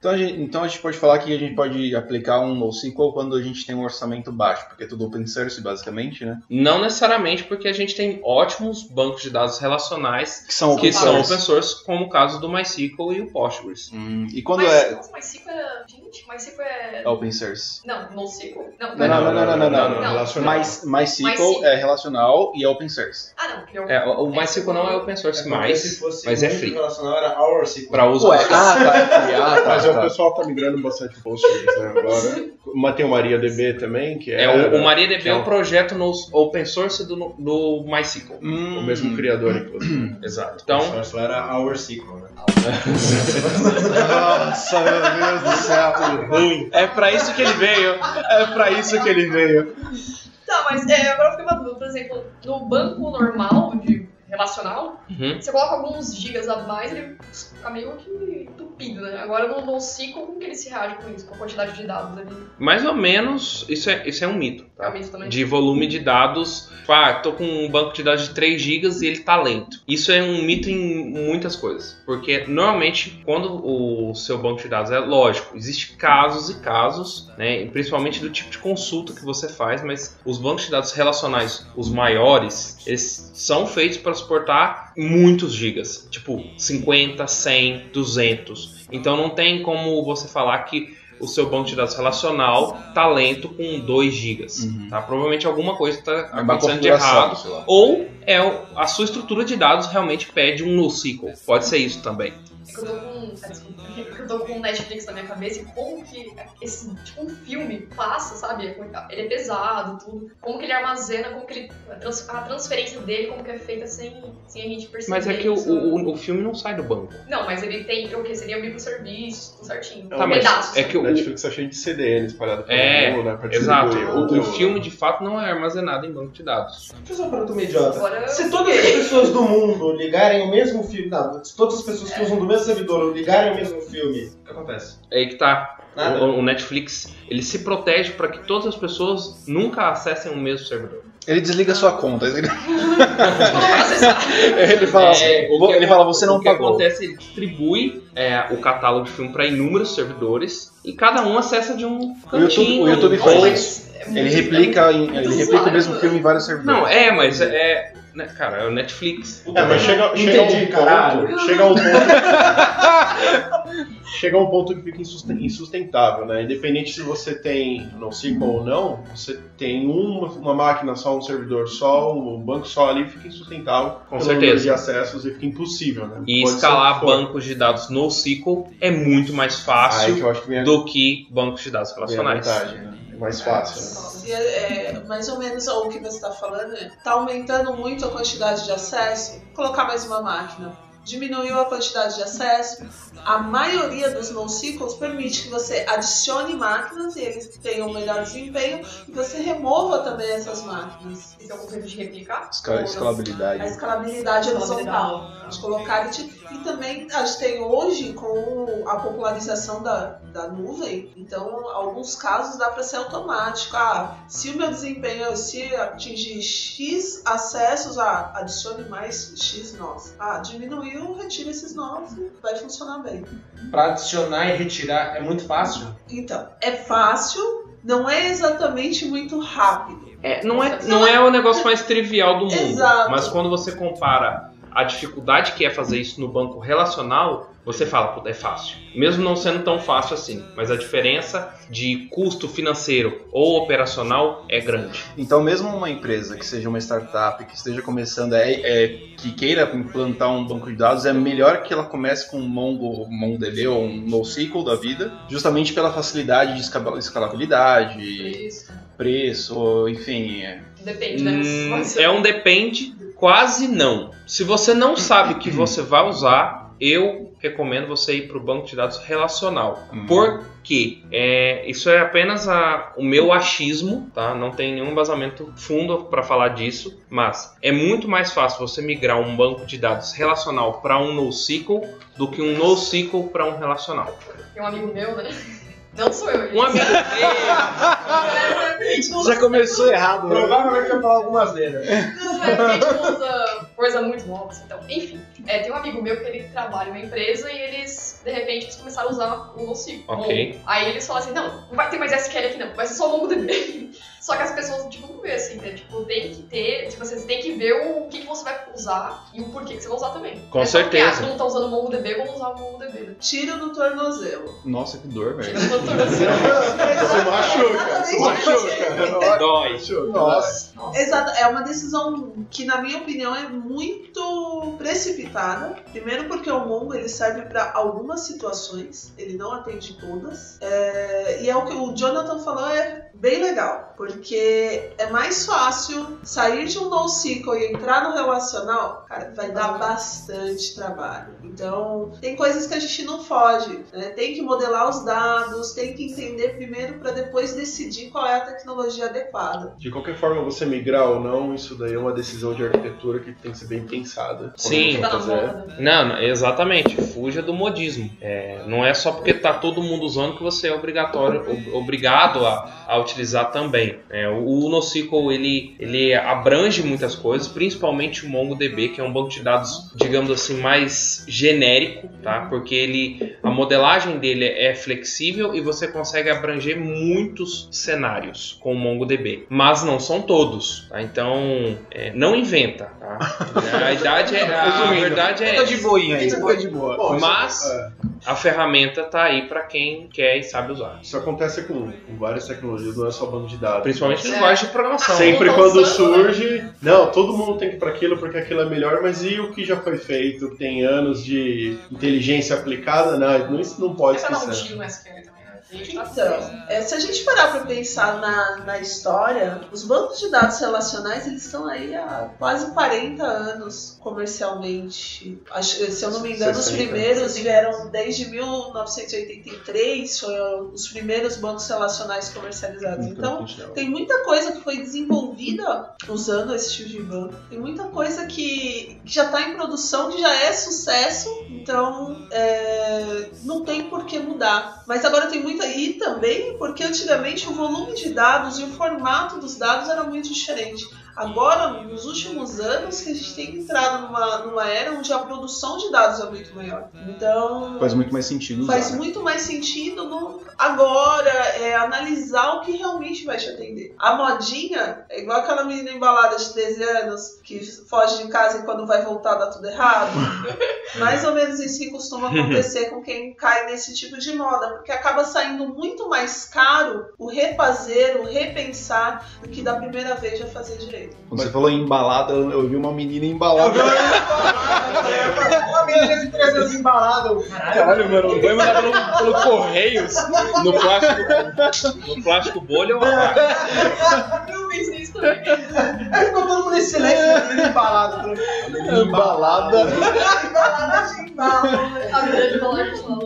Então a, gente, então a gente pode falar que a gente pode aplicar um NoSQL quando a gente tem um orçamento baixo, porque é tudo open source basicamente, né? Não necessariamente porque a gente tem ótimos bancos de dados relacionais Que são que open são source. open source, como o caso do MySQL e o Postgres. Hum, e quando Mas, é, MySQL é. Gente, MySQL é. é open source? Não, NoSQL? Não, Não, não, não, não, não, não, não. relacional. MySQL é relacional e é open source. Ah, não, porque eu. É, o o MySQL não é open source mais, se fosse mas é free. relacional, era our SQL. Para uso Ué, ah, tá, é free. Ah, tá, Mas o tá. pessoal tá migrando bastante Postgres, né, agora. Mas tem o MariaDB também, que é, o, o MariaDB é é um o- projeto no open source do, do MySQL. Hum, o mesmo criador, inclusive. Exato. Então, Então, só era our SQL, né? Nossa, meu Deus do céu. Ruim. É pra isso que ele veio. É pra isso que ele veio. Tá, mas é, agora eu fiquei uma dúvida. Por exemplo, no banco normal de relacional, uhum. você coloca alguns gigas a mais, ele fica meio que entupido, né? Agora no NoSQL, como que ele se reage com isso? Com a quantidade de dados ali? mais ou menos, isso é, isso é um mito. É Tá? o mesmo também? de volume de dados. Tipo, ah, tô com um banco de dados de 3 GB e ele tá lento. Isso é um mito em muitas coisas. Porque normalmente, quando o seu banco de dados é lógico, existe casos e casos, né? Principalmente do tipo de consulta que você faz, mas os bancos de dados relacionais, os maiores, eles são feitos para suportar muitos gigas. Tipo, 50, 100, 200. Então não tem como você falar que o seu banco de dados relacional tá lento com 2 GB. Uhum. Tá? Provavelmente alguma coisa está É acontecendo de errado. Ou é a sua estrutura de dados realmente pede um NoSQL. Pode ser isso também. É que eu tô com. ah, desculpa, é que eu tô com Netflix na minha cabeça e como que esse tipo um filme passa, sabe? Ele é pesado, tudo. Como que ele armazena, como que ele. A, trans- a transferência dele, como que é feita sem, sem a gente perceber. Mas é que o, isso. o, o filme não sai do banco. Não, mas ele tem o que? Seria microserviços, tudo certinho. Tá, mas Pedaços. é que o- Netflix tá cheio de CDN espalhado pelo É, mundo, né? pra Exato. O, o filme de fato não é armazenado em banco de dados. Deixa eu só uma pergunta idiota. Se todas as pessoas do mundo ligarem o mesmo filme. Não, se todas as pessoas que usam do mesmo servidor ligarem o mesmo filme, o que acontece? É aí que tá. O, o Netflix ele se protege para que todas as pessoas nunca acessem o mesmo servidor. Ele desliga sua conta. Ele, ele fala assim, É, o que- ele fala, você não o que pagou. acontece, ele distribui é, o catálogo de filme para inúmeros servidores e cada um acessa de um O YouTube, cantinho. o YouTube ou- faz isso. É Ele replica, em- ele muito replica o mesmo filme em vários servidores. Não, é, mas é. Né, cara, é o Netflix. É, mas chega, chega a um Entendi, ponto. caralho. Chega a um ponto. chega a um ponto que fica insusten- insustentável, né? Independente se você tem NoSQL ou não, você tem uma, uma máquina só, um servidor só, um banco só ali, fica insustentável. Com certeza. de acessos e fica impossível, né? E Pode escalar bancos de dados no SQL é muito mais fácil eu acho que vem a, do que bancos de dados relacionais. vantagem, né? É mais fácil. né? E é, é, mais ou menos o que você está falando, é, tá aumentando muito a quantidade de acesso, colocar mais uma máquina. Diminuiu a quantidade de acesso. A maioria dos NoSQLs permite que você adicione máquinas e eles tenham um melhor desempenho e você remova também essas máquinas. Esse é o conceito de replicar? Esca- Ou não? A escalabilidade. escalabilidade horizontal. De colocar e também a gente tem hoje com a popularização da, da nuvem, então alguns casos dá para ser automático. Ah, se o meu desempenho se atingir X acessos, ah, adicione mais X nós. Ah, diminuiu, retira esses nós e vai funcionar bem. Pra adicionar e retirar é muito fácil. Então, é fácil, não é exatamente muito rápido. É, não, é, não é o negócio mais trivial do mundo. Exato. Mas quando você compara a dificuldade que é fazer isso no banco relacional, você fala, "Puta, é fácil. Mesmo não sendo tão fácil assim. Mas a diferença de custo financeiro ou operacional é grande. Então, mesmo uma empresa que seja uma startup, que esteja começando, é, é- que queira implantar um banco de dados, é melhor que ela comece com um Mongo, MongoDB ou um NoSQL da vida, justamente pela facilidade de escala- escalabilidade, Isso. preço, enfim. é. Depende, né? Hum, é um depende, quase não. Se você não sabe o que você vai usar, eu recomendo você ir para o banco de dados relacional. Hum. Por quê? É, isso é apenas a- o meu achismo, tá? Não tem nenhum embasamento fundo para falar disso, mas é muito mais fácil você migrar um banco de dados relacional para um NoSQL do que um NoSQL para um relacional. Tem um amigo meu, né? Não sou eu. Um amigo Já começou errado. né? Provavelmente vai falar algumas delas. A gente usa coisa muito nova, assim, então. Enfim, é, tem um amigo meu que ele trabalha em uma empresa e eles, de repente, eles começaram a usar o NoSQL. Ok. Mongo. Aí eles falam assim, não, não vai ter mais SQL aqui não, vai ser só o MongoDB. Só que as pessoas, tipo, não vê assim, né? Tipo, tem que ter, tipo, você tem que ver o que, que você vai usar e o porquê que você vai usar também. Com Não é só porque, certeza. Ah, mundo tá usando o MongoDB, vamos usar o MongoDB. né? Tiro do tornozelo. Nossa, que dor, velho. Tira o tornozelo. Você machuca, você machuca. Dói. Nossa. Nossa. Exato, é uma decisão que, na minha opinião, é muito precipitada. Primeiro porque o Mongo ele serve para algumas situações, ele não atende todas. É, e é o que o Jonathan falou é bem legal, porque é mais fácil sair de um NoSQL e entrar no relacional, cara, vai dar bastante trabalho. Então, tem coisas que a gente não foge, né? Tem que modelar os dados, tem que entender primeiro para depois decidir qual é a tecnologia adequada. De qualquer forma, você migrar ou não, isso daí é uma decisão de arquitetura que tem que ser bem pensada. Sim. Tá né? Não, não, exatamente. Fuja do modismo. É, não é só porque tá todo mundo usando que você é obrigatório, ob- obrigado a, a utilizar também. É, o, o NoSQL ele, ele abrange muitas coisas, principalmente o MongoDB, que é um banco de dados, digamos assim, mais genérico, tá? Porque ele, a modelagem dele é flexível e você consegue abranger muitos cenários com o MongoDB, mas não são todos, tá? Então, é, não inventa, tá? A idade é a Resumindo, verdade é Fica de boinha aí, fica de boa. Mas- é, a ferramenta tá aí para quem quer e sabe usar. isso acontece com, com várias tecnologias, não é só banco de dados. Principalmente em É. linguagem de programação. Sempre Não quando surge, não, todo mundo tem que ir para aquilo porque aquilo é melhor, mas e o que já foi feito? Tem anos de inteligência aplicada? Não, não- isso não pode É ser. Né? Então, é, se a gente parar para pensar na, na história, os bancos de dados relacionais eles estão aí há quase 40 anos comercialmente. Acho- se eu não me engano, os 60. primeiros vieram desde 1983, foram os primeiros bancos relacionais comercializados. Então, tem muita coisa que foi desenvolvida usando esse tipo de banco. Tem muita coisa que, que já está em produção, que já é sucesso. Então, é, não tem por que mudar. Mas agora tem muita. E também porque antigamente o volume de dados e o formato dos dados era muito diferente. Agora, nos últimos anos, que a gente tem entrado numa, numa era onde a produção de dados é muito maior. Então. Faz muito mais sentido usar. Faz né? muito mais sentido no agora é analisar o que realmente vai te atender. A modinha é igual aquela menina embalada de 13 anos que foge de casa e quando vai voltar dá tudo errado. mais ou menos isso que costuma acontecer com quem cai nesse tipo de moda, porque acaba saindo muito mais caro o refazer, o repensar, do que da primeira vez já fazer direito. Quando você falou em embalada, eu eu vi uma menina embalada. Uma menina de 13 anos embalada. Caralho. Mano, vai mandar pelo, pelo Correios no plástico, no plástico bolha ou Eu pensei isso também. Aí ficou todo mundo em silêncio, a menina embalada. Embalada. Embalada de embalo. A grande balada fala.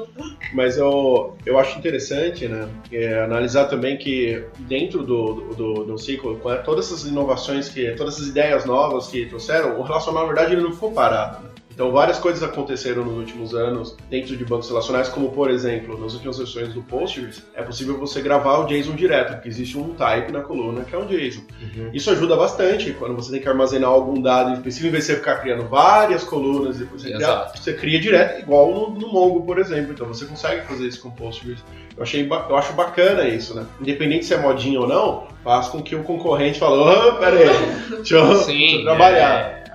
Mas eu, eu acho interessante, né, é, analisar também que dentro do, do, do, ciclo, com todas essas inovações, que, todas essas ideias novas que trouxeram, o relacional, na verdade, ele não ficou parado. né? Então, várias coisas aconteceram nos últimos anos dentro de bancos relacionais, como, por exemplo, nas últimas versões do Postgres, é possível você gravar o JSON direto, porque existe um type na coluna que é um JSON. Isso ajuda bastante quando você tem que armazenar algum dado específico, em vez de você ficar criando várias colunas e depois você, cria, você cria direto, igual no, no Mongo, por exemplo. Então você consegue fazer isso com Postgres. Eu, achei, eu acho bacana isso, né? Independente se é modinha ou não, faz com que o concorrente fale, oh, pera aí, deixa eu, deixa eu trabalhar. é,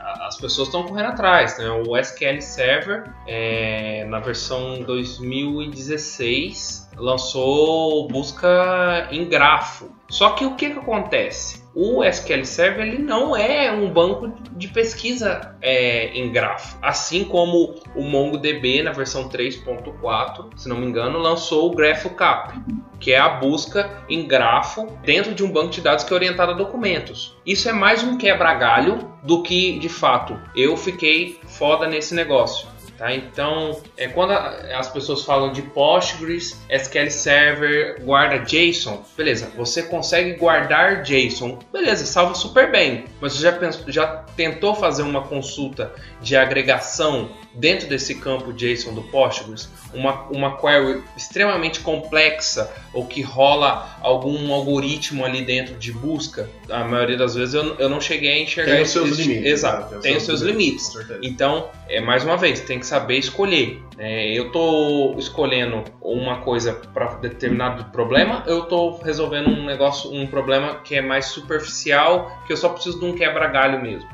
pessoas estão correndo atrás. Né? O SQL Server, é, na versão 2016, lançou busca em grafo. Só que o que, que acontece? O SQL Server ele não é um banco de pesquisa é, em grafo. Assim como o MongoDB na versão 3.4, se não me engano, lançou o GraphCap, que é a busca em grafo dentro de um banco de dados que é orientado a documentos. Isso é mais um quebra-galho do que, de fato, eu fiquei foda nesse negócio. Tá? Então, é, quando a- as pessoas falam de Postgres, SQL Server, guarda JSON, beleza, você consegue guardar JSON, beleza, salva super bem, mas você já, pens- já tentou fazer uma consulta de agregação dentro desse campo JSON do Postgres? Uma, uma query extremamente complexa ou que rola algum algoritmo ali dentro de busca? A maioria das vezes eu, eu não cheguei a enxergar Tem os seus limites. Exato, né? tem os seus limites. Certeza. Então, é, mais uma vez, tem que saber escolher. É, eu estou escolhendo uma coisa para determinado problema, eu estou resolvendo um negócio, um problema que é mais superficial, que eu só preciso de um quebra-galho mesmo.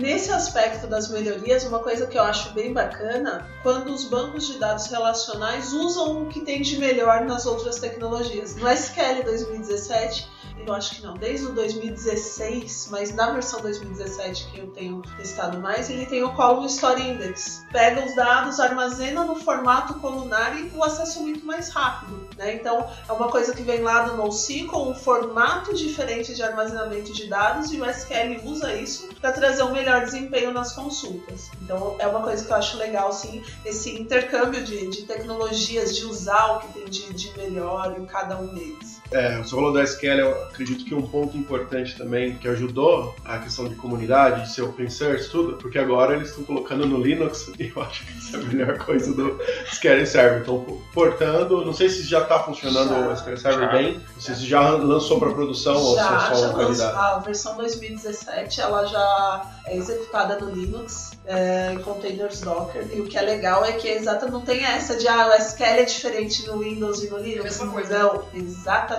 Nesse aspecto das melhorias, uma coisa que eu acho bem bacana, quando os bancos de dados relacionais usam o que tem de melhor nas outras tecnologias. No SQL 2017, eu acho que não, desde o 2016, mas na versão 2017 que eu tenho testado mais, ele tem o Column Store Index. Pega os dados, armazena no formato colunar e o acesso é muito mais rápido. Né? Então, é uma coisa que vem lá do NoSQL, um formato diferente de armazenamento de dados e o SQL usa isso para trazer um melhor desempenho nas consultas. Então, é uma coisa que eu acho legal, sim, esse intercâmbio de, de tecnologias, de usar o que tem de, de melhor em cada um deles. É, você falou do SQL, eu acredito que um ponto importante também que ajudou a questão de comunidade, de ser open source, tudo, porque agora eles estão colocando no Linux e eu acho que isso é a melhor coisa do SQL Server. Estão portando, não sei se já está funcionando Já. o SQL Server Já. bem, não sei se já lançou para produção ou se já, é já só uma lançou- qualidade. a versão 2017 ela já é executada no Linux, é, em containers Docker. E o que é legal é que é exata não tem essa de ah, o SQL é diferente no Windows e no Linux. Mesma coisa. Não,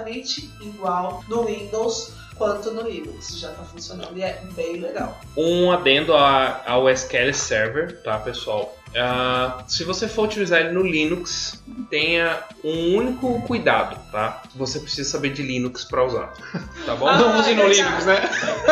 exatamente igual no Windows quanto no Linux. Já está funcionando e é bem legal. Um adendo a- ao SQL Server, tá, pessoal? Ah, se você for utilizar ele no Linux, tenha um único cuidado, tá? Você precisa saber de Linux para usar, tá bom? Não use no Linux, né?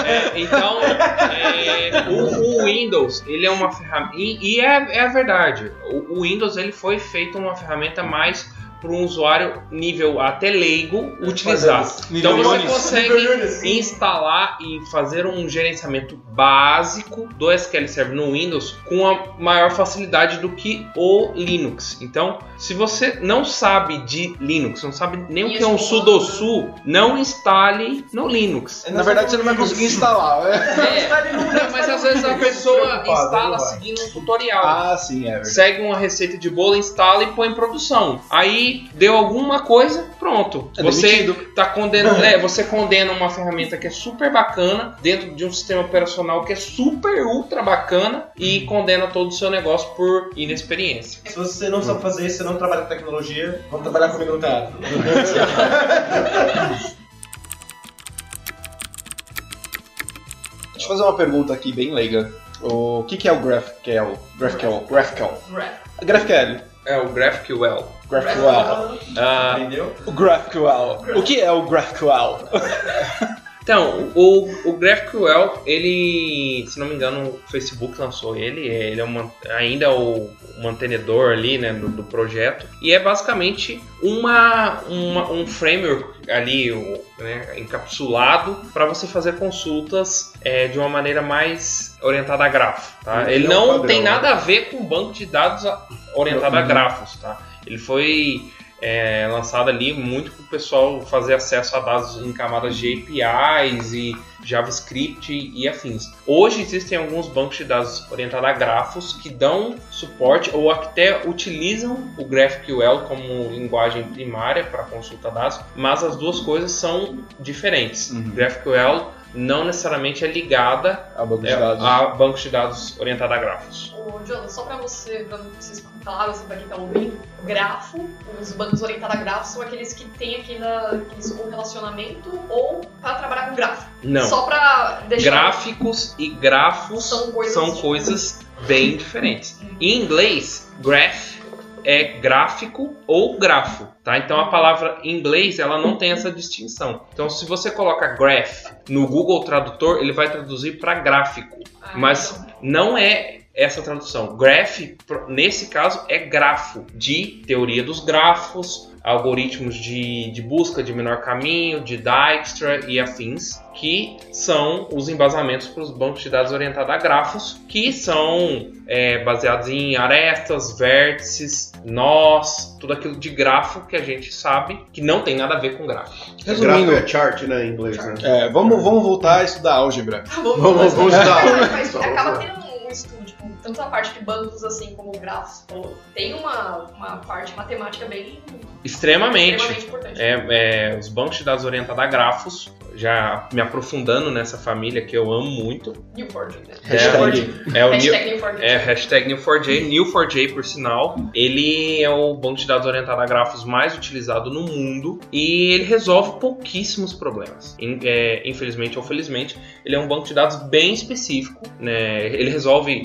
É, então, é, o, o Windows, ele é uma ferramenta. E, e é, é a verdade. O, o Windows ele foi feito uma ferramenta mais para um usuário nível até leigo utilizar. Então você consegue instalar e fazer um gerenciamento básico do SQL Server no Windows com a maior facilidade do que o Linux. Então, se você não sabe de Linux, não sabe nem o que é um sudosu, não instale no Linux. Na verdade, você não vai conseguir instalar, né? É, não, mas às vezes a pessoa preocupado, instala seguindo um tutorial. Ah, sim, é verdade. Segue uma receita de bolo, instala e põe em produção. Aí deu alguma coisa, pronto. É você demitido. tá condenando, é, você condena uma ferramenta que é super bacana dentro de um sistema operacional que é super ultra bacana e condena todo o seu negócio por inexperiência. Se você não sabe fazer isso, você não trabalha com tecnologia, vamos trabalhar comigo no teatro. Deixa eu fazer uma pergunta aqui bem leiga. O que, que é o GraphQL? GraphQL? GraphQL. Graph. GraphQL. É o GraphQL. GraphQL. Ah, Entendeu? O GraphQL. O que é o GraphQL? Então, o, o GraphQL, ele, se não me engano, o Facebook lançou ele, ele é uma, ainda é o mantenedor ali, né, do, do projeto, e é basicamente uma, uma- um framework ali, o- né, encapsulado para você fazer consultas é, de uma maneira mais orientada a grafo, tá? Ele Ele é não padrão, tem né? nada a ver com banco de dados orientado a Uhum. grafos, tá? Ele foi é, lançado ali muito para o pessoal fazer acesso a dados em camadas de APIs e JavaScript e afins. Hoje existem alguns bancos de dados orientados a grafos que dão suporte ou até utilizam o GraphQL como linguagem primária para consulta de dados, mas as duas coisas são diferentes. Uhum. GraphQL não necessariamente é ligada A banco de é, dados. a bancos de dados orientada a grafos. Ô, Jonathan, só pra você, pra vocês claro, assim, pra quem tá ouvindo, grafo, os bancos orientados a grafo são aqueles que tem aquele, aqueles com relacionamento ou pra trabalhar com gráfico. Não. Só pra deixar. Gráficos e grafos São coisas são coisas bem diferentes. Em inglês, graph é gráfico ou grafo, tá? Então a palavra em inglês ela não tem essa distinção. Então se você coloca graph no Google Tradutor, ele vai traduzir para gráfico, Ah, mas então. não é essa tradução. Graph, nesse caso, é grafo, de teoria dos grafos, algoritmos de, de busca de menor caminho, de Dijkstra e afins, que são os embasamentos para os bancos de dados orientados a grafos, que são é, baseados em arestas, vértices, nós, tudo aquilo de grafo que a gente sabe que não tem nada a ver com grafo. Resumindo, é chart, né, em inglês, né? É, vamos, vamos voltar a estudar álgebra. Vamos, Vamos, vamos estudar. Mas, mas acaba tendo um estudo, tipo, tanto a parte de bancos assim como grafos, tem uma, uma parte matemática bem Extremamente. extremamente importante. É, é, os bancos de dados orientados a grafos, já me aprofundando nessa família que eu amo muito. Newport, né? Hashtag. É o New, Hashtag Newport. é, hashtag Neo4j, Neo4j por sinal. Ele é o banco de dados orientado a grafos mais utilizado no mundo e ele resolve pouquíssimos problemas. É, infelizmente ou felizmente, ele é um banco de dados bem específico. Né? Ele resolve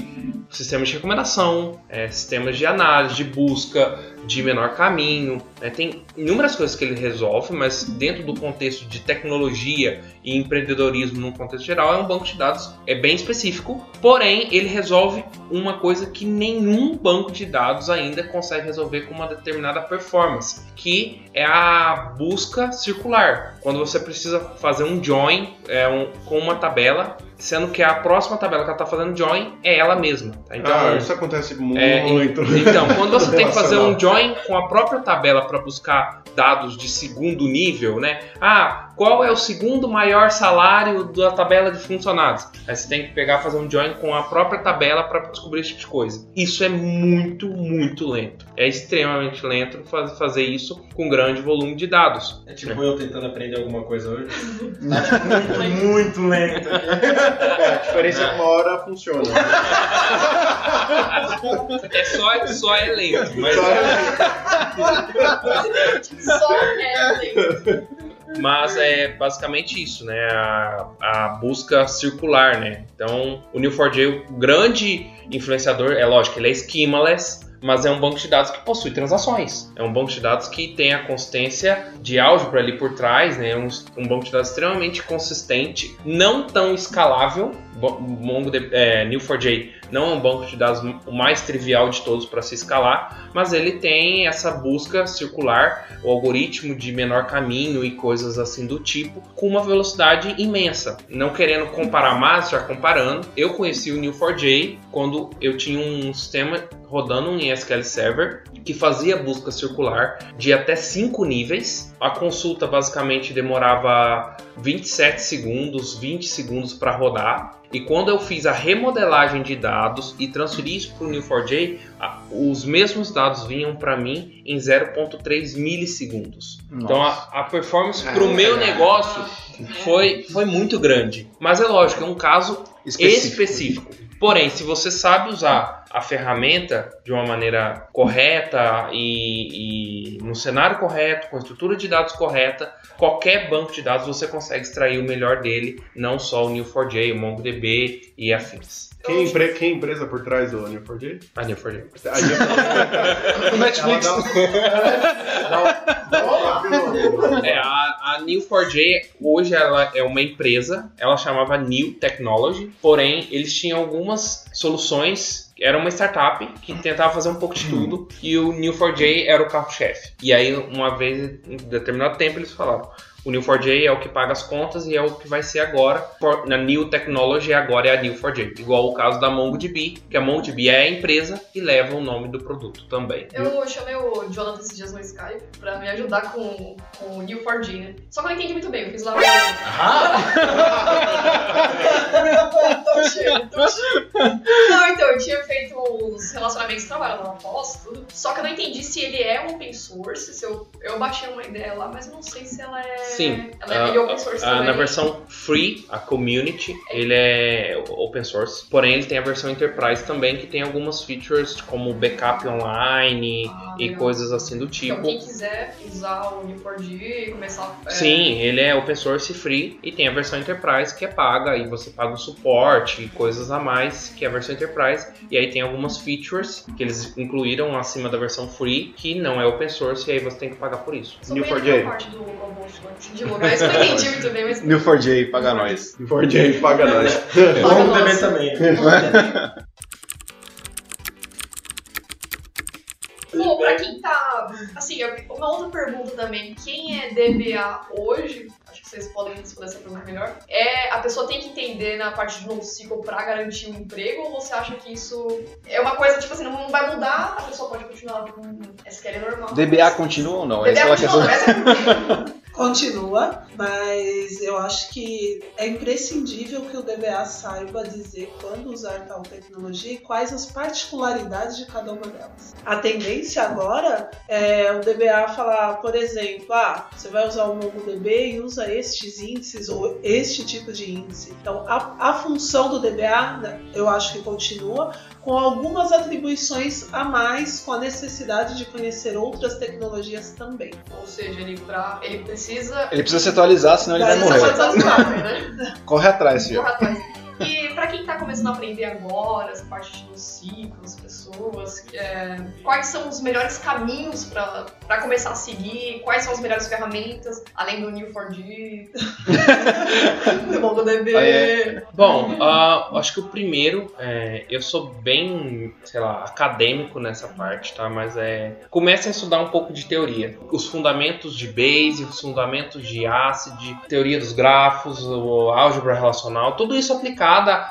sistemas de recomendação, é, sistemas de análise, de busca, de menor caminho. né? Tem inúmeras coisas que ele resolve, mas dentro do contexto de tecnologia e empreendedorismo num contexto geral, é um banco de dados é bem específico, porém ele resolve uma coisa que nenhum banco de dados ainda consegue resolver com uma determinada performance, que é a busca circular. Quando você precisa fazer um join é, um- com uma tabela, sendo que a próxima tabela que ela está fazendo join é ela mesma. tá? Então, ah, isso acontece muito. é, então, quando você tem que fazer um join com a própria tabela para buscar dados de segundo nível, né? Ah, qual é o segundo maior salário da tabela de funcionários? Aí você tem que pegar e fazer um join com a própria tabela para descobrir esse tipo de coisa. Isso é muito, muito lento. É extremamente lento faz- fazer isso com grande volume de dados. É tipo eu tentando aprender alguma coisa hoje. Tá muito, muito lento. É, a diferença é que uma hora funciona. É só, só é lento, mas Só é lento. Mas é basicamente isso, né? A, a busca circular, né? Então, o Neo4j, o grande influenciador, é lógico, ele é schemaless, mas é um banco de dados que possui transações. É um banco de dados que tem a consistência de álgebra ali por trás, né? Um, um banco de dados extremamente consistente, não tão escalável. MongoDB, é, Neo4j não é um banco de dados o mais trivial de todos para se escalar, mas ele tem essa busca circular, o algoritmo de menor caminho e coisas assim do tipo, com uma velocidade imensa. Não querendo comparar mais, já comparando, eu conheci o Neo4j quando eu tinha um sistema rodando em SQL Server que fazia busca circular de até 5 níveis. A consulta basicamente demorava 27 segundos, 20 segundos para rodar. E quando eu fiz a remodelagem de dados e transferi isso para o Neo4j, a- os mesmos dados vinham para mim em 0.3 milissegundos. Então a, a performance para o meu negócio foi, foi muito grande. Mas é lógico, é um caso específico. Porém, se você sabe usar a ferramenta de uma maneira correta e, e no cenário correto, com a estrutura de dados correta, qualquer banco de dados você consegue extrair o melhor dele, não só o Neo4j, o MongoDB e afins. Quem, empre... Quem é a empresa por trás do Neo4j? A Neo4j. A Neo4j. Netflix. É, a, a Neo4j hoje ela é uma empresa, ela chamava New Technology, porém eles tinham algumas soluções. Era uma startup que tentava fazer um pouco de tudo e o Neo4j era o carro-chefe. E aí, uma vez, em determinado tempo, eles falaram: o Neo4j é o que paga as contas e é o que vai ser agora. For- Na New Technology, agora é a Neo4j. Igual o caso da MongoDB, que a MongoDB é a empresa e leva o nome do produto também. Eu chamei o Jonathan esses dias no Skype pra me ajudar com, com o Neo4j, né? Só que eu não entendi muito bem, eu fiz lá. Tô cheio, tô cheio. Não, então, eu tinha feito os relacionamentos de trabalho lá pós, tudo. Só que eu não entendi se ele é um open source, se eu, eu baixei uma ideia lá, mas eu não sei se ela é Sim, ela é ah, open source também. na versão free, a community, ele é open source. Porém, ele tem a versão enterprise também, que tem algumas features como backup online Ah, e legal. coisas assim do tipo. Então, quem quiser usar o Neo4j e começar a. é, Sim, ele é open source free e tem a versão Enterprise que é paga e você paga o suporte e coisas a mais que é a versão Enterprise. E aí tem algumas features que eles incluíram acima da versão free que não é open source e aí você tem que pagar por isso. Só bem Neo4j. a parte do Roboto antes de não entendi muito bem, mas. New4j, paga nós. 4J, paga nós. Paga Vamos nós. beber também. Bom, pra quem tá. Assim, uma outra pergunta também. Quem é DBA hoje? Acho que vocês podem responder essa pergunta melhor. É a pessoa tem que entender na parte de NoSQL pra garantir um emprego ou você acha que isso é uma coisa, tipo assim, não vai mudar, a pessoa pode continuar com SQL normal? DBA continua ou não? DBA Essa é a continua, questão. essa é a pergunta. Continua, mas eu acho que é imprescindível que o DBA saiba dizer quando usar tal tecnologia e quais as particularidades de cada uma delas. A tendência agora é o DBA falar, por exemplo, ah, você vai usar o MongoDB e usa estes índices ou este tipo de índice. Então, a, a função do DBA, né, eu acho que continua, com algumas atribuições a mais, com a necessidade de conhecer outras tecnologias também. Ou seja, ele, pra, ele precisa. Ele precisa se atualizar, senão ele vai Precisa morrer. se atualizar. né? Corre atrás, filho. Corra atrás. E pra quem tá começando a aprender agora, essa parte dos ciclos, pessoas, é, quais são os melhores caminhos pra pra começar a seguir? Quais são as melhores ferramentas, além do Neo4j, do MongoDB? É. Bom, ah, acho que o primeiro, é, eu sou bem, sei lá, acadêmico nessa parte, tá? Mas é. Comece a estudar um pouco de teoria. Os fundamentos de Base, os fundamentos de ACID, teoria dos grafos, o álgebra relacional, tudo isso aplicado a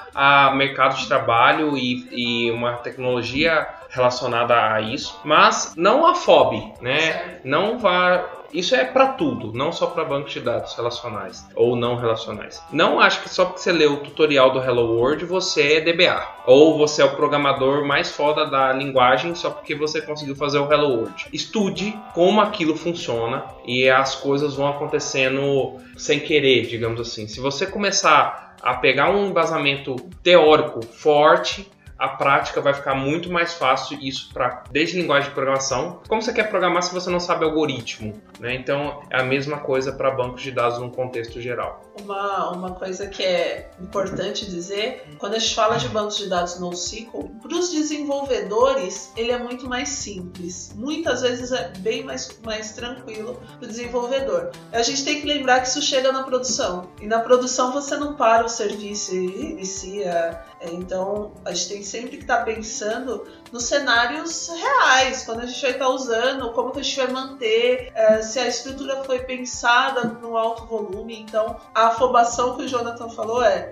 mercado de trabalho e, e uma tecnologia relacionada a isso. Mas não afobe, né? Certo. Não vá. Isso é para tudo, não só para bancos de dados relacionais ou não relacionais. Não acho que só porque você leu o tutorial do Hello World você é DBA ou você é o programador mais foda da linguagem só porque você conseguiu fazer o Hello World. Estude como aquilo funciona e as coisas vão acontecendo sem querer, digamos assim. Se você começar a pegar um embasamento teórico forte, a prática vai ficar muito mais fácil isso para desde linguagem de programação. Como você quer programar se você não sabe algoritmo, né? Então é a mesma coisa para bancos de dados num contexto geral. Uma, uma coisa que é importante dizer, quando a gente fala de bancos de dados NoSQL, para os desenvolvedores ele é muito mais simples. Muitas vezes é bem mais, mais tranquilo para o desenvolvedor. A gente tem que lembrar que isso chega na produção. E na produção você não para o serviço e inicia. É, Então a gente tem sempre que estar pensando nos cenários reais, quando a gente vai estar usando, como que a gente vai manter, é, se a estrutura foi pensada no alto volume. Então, a afobação que o Jonathan falou é,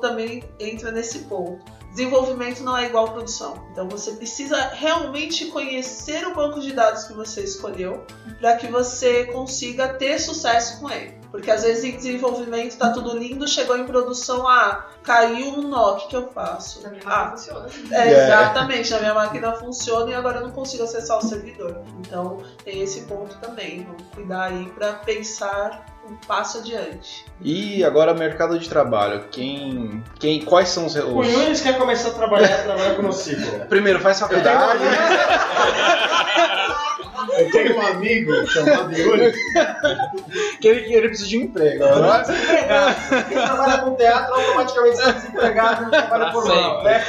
também entra nesse ponto. Desenvolvimento não é igual produção. Então você precisa realmente conhecer o banco de dados que você escolheu para que você consiga ter sucesso com ele. Porque às vezes em desenvolvimento tá tudo lindo, chegou em produção, ah, caiu um nó, o que, que eu faço? Na minha Ah, máquina funciona. é, É. exatamente, na minha máquina funciona e agora eu não consigo acessar o servidor. Então tem esse ponto também. Vamos cuidar aí para pensar um passo adiante. E agora mercado de trabalho. Quem, quem, quais são os, O. Yunis quer começar a trabalhar, trabalhar com o NoSQL. Primeiro faz faculdade. Eu tenho um amigo chamado Yunis que ele, que ele precisa de um emprego. Não desempregado. Quem trabalha com teatro automaticamente está desempregado e não trabalha por mal. né?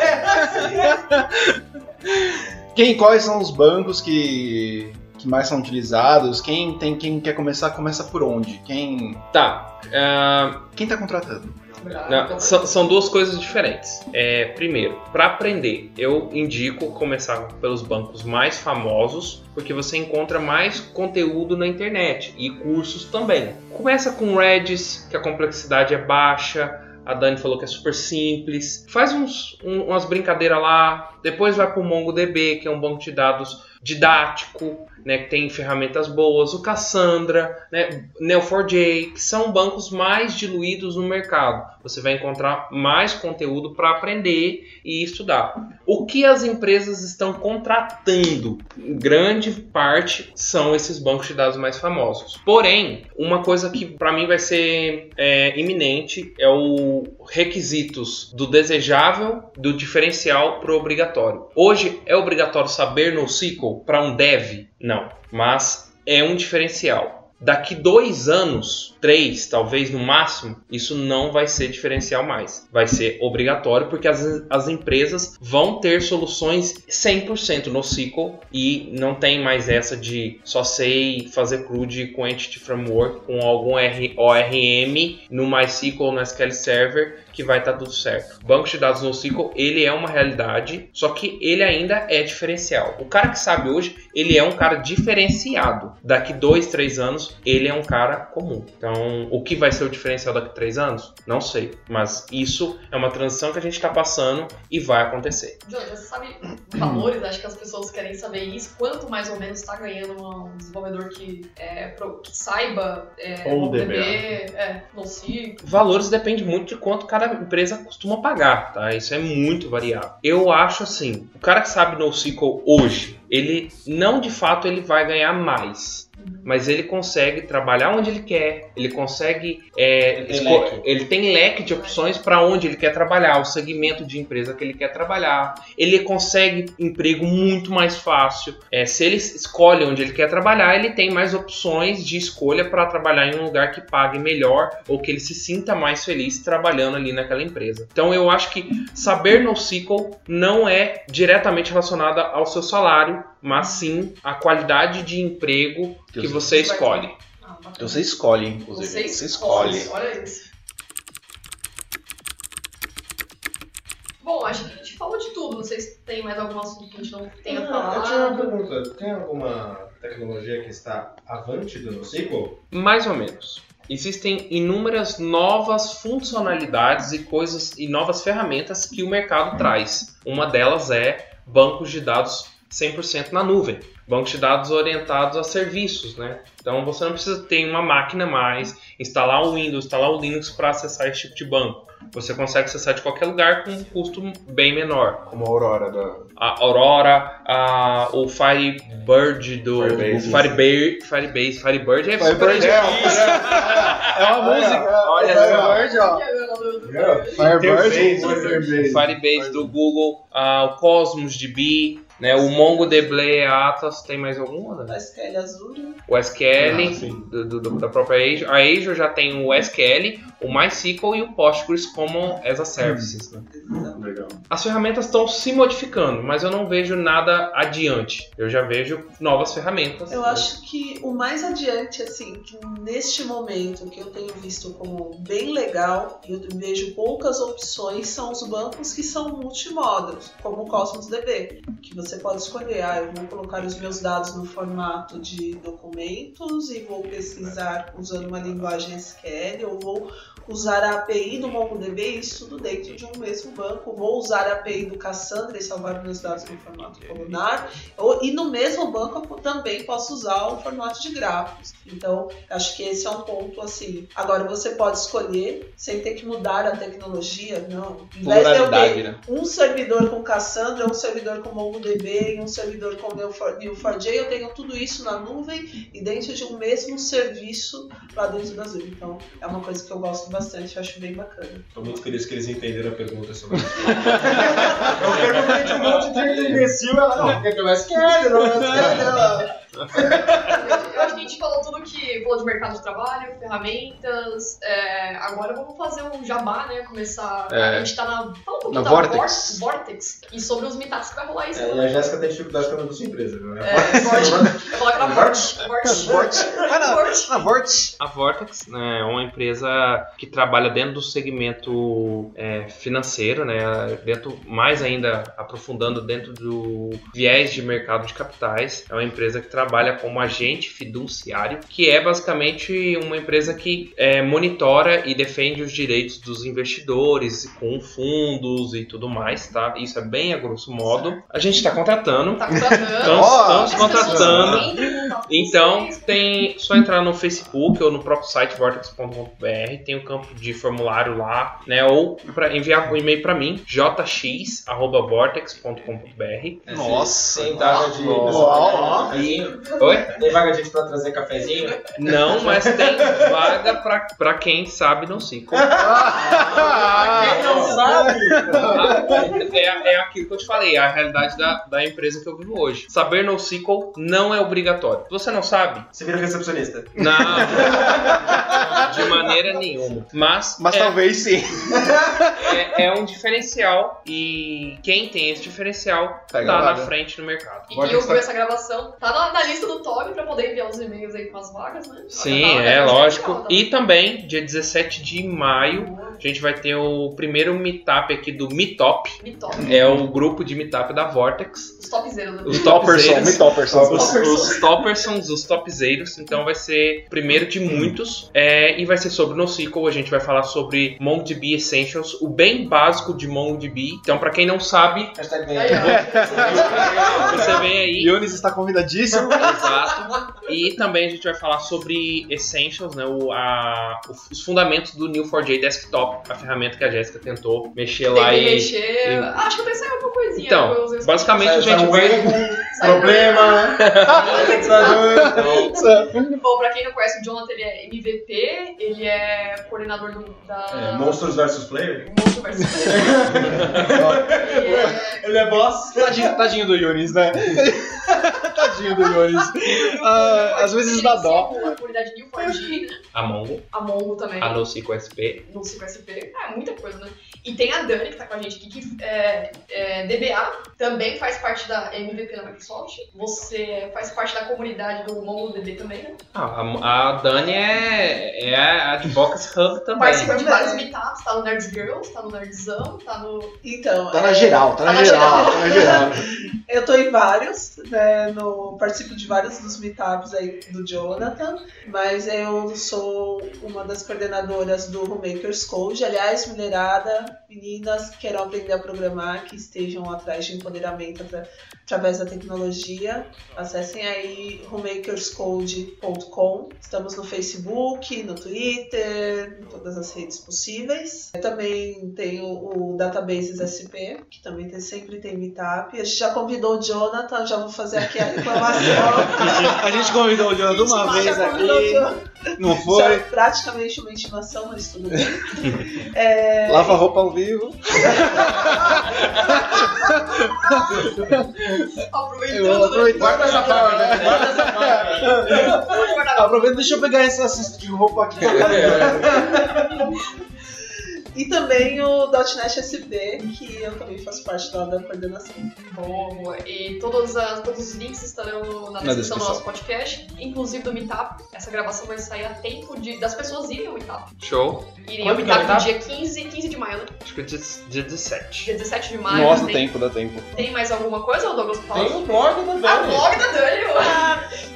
Quem, quais são os bancos que, que mais são utilizados? Quem tem quem quer começar, começa por onde? Quem Tá. ah, quem tá contratando? Não, são, são duas coisas diferentes. É, primeiro, para aprender, eu indico começar pelos bancos mais famosos, porque você encontra mais conteúdo na internet e cursos também. Começa com Redis, que a complexidade é baixa. A Dani falou que é super simples. Faz uns, um- umas brincadeiras lá. Depois vai para o MongoDB, que é um banco de dados didático, né, que tem ferramentas boas, o Cassandra, né, Neo4j, que são bancos mais diluídos no mercado. Você vai encontrar mais conteúdo para aprender e estudar. O que as empresas estão contratando, grande parte, são esses bancos de dados mais famosos. Porém, uma coisa que para mim vai ser é, iminente é o requisitos do desejável, do diferencial para o obrigatório. Hoje é obrigatório saber Para um dev? Não, mas é um diferencial. Daqui dois anos, três, talvez no máximo, isso não vai ser diferencial mais. Vai ser obrigatório porque as, as empresas vão ter soluções 100% no SQL e não tem mais essa de só sei fazer CRUD com Entity Framework, com algum ORM no MySQL, no SQL Server que vai estar tá tudo certo. Banco de dados NoSQL, ele é uma realidade, só que ele ainda é diferencial. O cara que sabe hoje, ele é um cara diferenciado. Daqui dois, três anos, ele é um cara comum. Então, o que vai ser o diferencial daqui três anos? Não sei. Mas isso é uma transição que a gente está passando e vai acontecer. Jorge, você sabe valores? Acho que as pessoas querem saber isso. Quanto mais ou menos está ganhando um desenvolvedor que, é, que saiba é, Ou DB, é, NoSQL? Valores depende muito de quanto cada empresa costuma pagar, tá? Isso é muito variável. Eu acho assim, o cara que sabe NoSQL hoje, ele não de fato ele vai ganhar mais. Mas ele consegue trabalhar onde ele quer, ele consegue. é, Ele tem leque. ele tem leque de opções para onde ele quer trabalhar, o segmento de empresa que ele quer trabalhar. Ele consegue emprego muito mais fácil. É, se ele escolhe onde ele quer trabalhar, ele tem mais opções de escolha para trabalhar em um lugar que pague melhor ou que ele se sinta mais feliz trabalhando ali naquela empresa. Então eu acho que saber NoSQL não é diretamente relacionada ao seu salário, mas sim à qualidade de emprego que Deus. você escolhe. Ah. Você escolhe, inclusive. Você Você escolhe. escolhe. Olha isso. Bom, acho que a gente falou de tudo. Não sei se tem mais algum assunto que a gente não tenha Ah, Eu tinha uma falado. pergunta. Tem alguma tecnologia que está avante do NoSQL? Mais ou menos. Existem inúmeras novas funcionalidades e coisas e novas ferramentas que o mercado traz. Uma delas é bancos de dados 100% na nuvem, bancos de dados orientados a serviços, né? Então você não precisa ter uma máquina mais, instalar o Windows, instalar o Linux para acessar esse tipo de banco. Você consegue acessar de qualquer lugar com um custo bem menor. Como a Aurora da. A Aurora, a, o Firebird do Firebase. Firebase, Firebase, Firebird é Firebird super é uma música. Olha Firebird, ó. Interface, Firebird. Firebase. Firebase do Google, ah, o Cosmos DB, né, o MongoDB Atlas, tem mais alguma? Né? A SQL Azure. O SQL Ah, do- do- da própria Azure. A Azure já tem o SQL, o MySQL e o Postgres como as a services. né? Legal. As ferramentas estão se modificando, mas eu não vejo nada adiante. Eu já vejo novas ferramentas. Eu acho que o mais adiante, assim, que neste momento que eu tenho visto como bem legal, e eu vejo poucas opções, são os bancos que são multimodos, como o Cosmos DB, que você pode escolher, ah, eu vou colocar os meus dados no formato de documentos e vou pesquisar usando uma linguagem SQL, eu vou usar a API do MongoDB, isso tudo dentro de um mesmo banco, vou usar a API do Cassandra e salvar meus dados no formato colunar, ou- e no mesmo banco eu também posso usar o formato de gráficos. Então, acho que esse é um ponto assim. Agora você pode escolher sem ter que mudar a tecnologia, não. Em vez de eu ter né? um servidor com Cassandra, um servidor com MongoDB e um servidor com Neo4- Neo4j, eu tenho tudo isso na nuvem e dentro de um mesmo serviço lá dentro da Azure. Então, é uma coisa que eu gosto bastante, eu acho bem bacana. Tô muito feliz que eles entenderam a pergunta sobre isso. Eu perguntei de um monte de imbecil, ela não, porque eu SQL, não é SQL. Eu acho que a gente falou tudo que falou de mercado de trabalho, ferramentas. é, agora vamos fazer um jabá, né? Começar. É. A gente tá na. Fala um pouquinho Na da Vortex. Vor- Vortex e sobre os meetups que vai rolar isso. É, e a Jéssica tem dificuldade com a sua empresa, né? É, Vortex. Eu era Vortex. Vortex. Vortex. Vortex. Na Vortex. A Vortex né, é uma empresa que trabalha dentro do segmento é, financeiro, né, dentro mais ainda aprofundando dentro do viés de mercado de capitais. É uma empresa que trabalha como agente fiduciário, que é basicamente uma empresa que é, monitora e defende os direitos dos investidores com fundos e tudo mais, tá? Isso é bem a grosso modo. A gente está contratando. Tá contratando. Estamos, Ó, estamos contratando. Então, tem só entrar no Facebook ou no próprio site vortex.com.br, tem o campo de formulário lá, né? Ou para enviar um e-mail para mim, jx@vortex.com.br. Nossa. Vaga de. Uau. Cafezinho? Oi? Tem vaga de pra trazer cafezinho? Não, mas tem vaga pra, pra quem sabe no ciclo. Quem não sabe? É, é aquilo que eu te falei, é a realidade da, da empresa que eu vivo hoje. Saber NoSQL não é obrigatório. Se você não sabe, Você vira recepcionista. não. De maneira nenhuma. Mas, Mas é, talvez sim. é, é um diferencial e quem tem esse diferencial Pega tá na frente no mercado. E quem ouviu essa gravação tá na, na lista do Toby pra poder enviar os e-mails aí com as vagas, né? Sim, é lógico. legal, tá E também, dia 17 de maio, a gente vai ter o primeiro meetup aqui do Meetup. Me top. É o grupo de meetup da Vortex. Os topzeiros, né? Os Topperson, topzeiros. me Topperson. Os, os toppersons, os topzeiros, então vai ser o primeiro de muitos é, e vai ser sobre NoSQL, a gente vai falar sobre MongoDB Essentials, o bem básico de MongoDB. Então, pra quem não sabe, você vem aí. Yunis está convidadíssimo. Exato. E também a gente vai falar sobre Essentials, né, o, a- os fundamentos do Neo4j Desktop, a ferramenta que a Jéssica tentou mexer lá Tentei e... mexer. e- Ah, Acho que até saiu alguma coisinha. Então, eu basicamente a gente vai... erro, Saiu- problema. Bom, pra quem não conhece o Jonathan, ele é MVP, ele é coordenador do, da. É, Monstros vs Player. Monstro versus Ele é- Ele é boss. Tadinho, tadinho do Yunis, né? tadinho do Yunis. Ah, às vezes dá dó. A comunidade New4G? A Mongo, A Mongo também. a NoSQL SP. no 5SP. É, muita coisa, né? E tem a Dani, que tá com a gente aqui, que é, é DBA, também faz parte da MVP da Microsoft. Você faz parte da comunidade do MongoDB também, né? Ah, a, a Dani é, é a Advocacy Hub também. Participa de vários meetups, tá no Nerds Girls, tá no Nerdzão, tá no. Então, Tá na é, geral, tá Tá na na geral, geral. tá na geral. eu tô em vários, né, no, participo de vários dos meetups aí do Jonathan, mas eu sou uma das coordenadoras do Homemakers Code. Aliás, mulherada, meninas que queiram aprender a programar, que estejam atrás de empoderamento atra- através da tecnologia, acessem aí homemakerscode.com. Estamos no Facebook, no Twitter, em todas as redes possíveis. Também tenho o Databases SP, que também tem- sempre tem meetup. A gente já convidou o Jonathan, já vou fazer aqui a reclamação. A gente convidou o Jonathan uma vez o aqui, Não Já foi? praticamente uma intimação, mas tudo bem. É, Lava a roupa ao vivo. Aproveitando, né? Guarda essa faca, né? Guarda essa guardar. Aproveita, deixa eu pegar essa cesta de roupa aqui. E também o .NET SP, que eu também faço parte lá da coordenação. Boa, boa. E todas as, todos os links estarão na Na descrição do nosso podcast, inclusive do Meetup. Essa gravação vai sair a tempo de, das pessoas irem ao Meetup. Show. Irem ao é o Meetup no Meetup? dia 15, 15 de maio, né? Acho que é dia, dia 17. Dia 17 de maio. Nossa, tem, tempo, dá tempo. tem mais alguma coisa, Douglas? Fala. Tem um blog da A Dani. blog da Dani.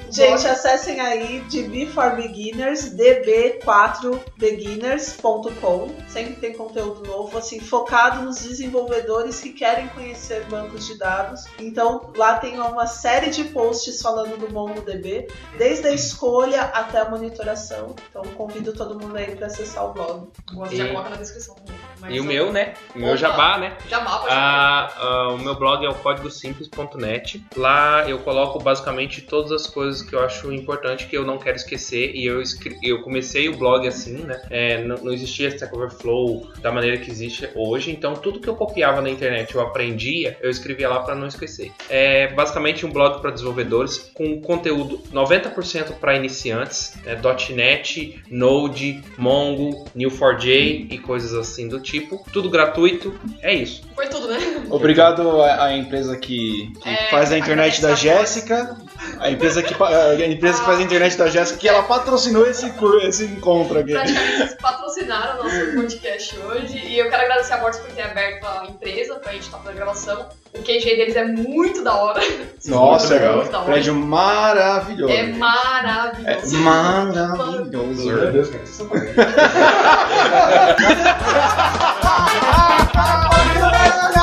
Gente, acessem aí DB for Beginners, db4beginners.com. Sempre tem conteúdo novo, assim, focado nos desenvolvedores que querem conhecer bancos de dados. Então, lá tem uma série de posts falando do MongoDB, desde a escolha até a monitoração. Então, convido todo mundo aí para acessar o blog. Já E- coloca na descrição. Mas E o eu- meu, né? O meu jabá, né? Jabá, pode Ah, ah, o meu blog é o códigosimples.net. Lá eu coloco basicamente todas as coisas que eu acho importante que eu não quero esquecer. E eu, escre- eu comecei o blog assim, né? É, não, não existia Stack Overflow da maneira que existe hoje. Então tudo que eu copiava na internet, eu aprendia, eu escrevia lá para não esquecer. É basicamente um blog para desenvolvedores com conteúdo 90% para iniciantes, né? .NET, Node, Mongo, Neo4j e coisas assim do tipo. Tudo gratuito. É isso. Foi tudo, né? Obrigado à, empresa que, que É, faz a internet da Jéssica. A empresa, que, a empresa que faz a internet da Jéssica, que ela patrocinou esse, esse encontro aqui. Praticamente eles patrocinaram o nosso podcast hoje. E eu quero agradecer a Mortis por ter aberto a empresa pra gente estar fazendo a gravação. O QG deles é muito da hora. Nossa, Muito legal. da hora. Prédio maravilhoso. É É maravilhoso. maravilhoso. Meu Deus, cara,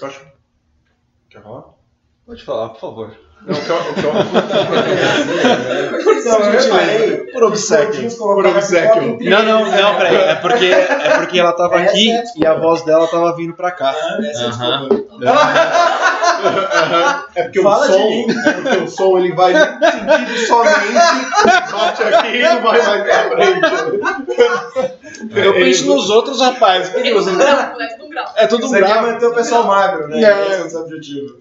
Eu acho- Quer falar? Pode falar, por favor. Não, o que eu, o que eu- Não, eu reparei. Por obséquio. Por obséquio. Não, não, não, peraí. É porque, é porque ela tava Essa aqui é a e a voz dela tava vindo pra cá. Essa é a Aham. É porque Fala o de som, mim. é porque o som ele vai sentido somente bate aqui e não vai mais pra frente. Eu penso nos outros rapazes. É tudo grau, né? Tudo grau. É tudo um Você quer grau. manter o pessoal magro, né? É. Esse é o objetivo.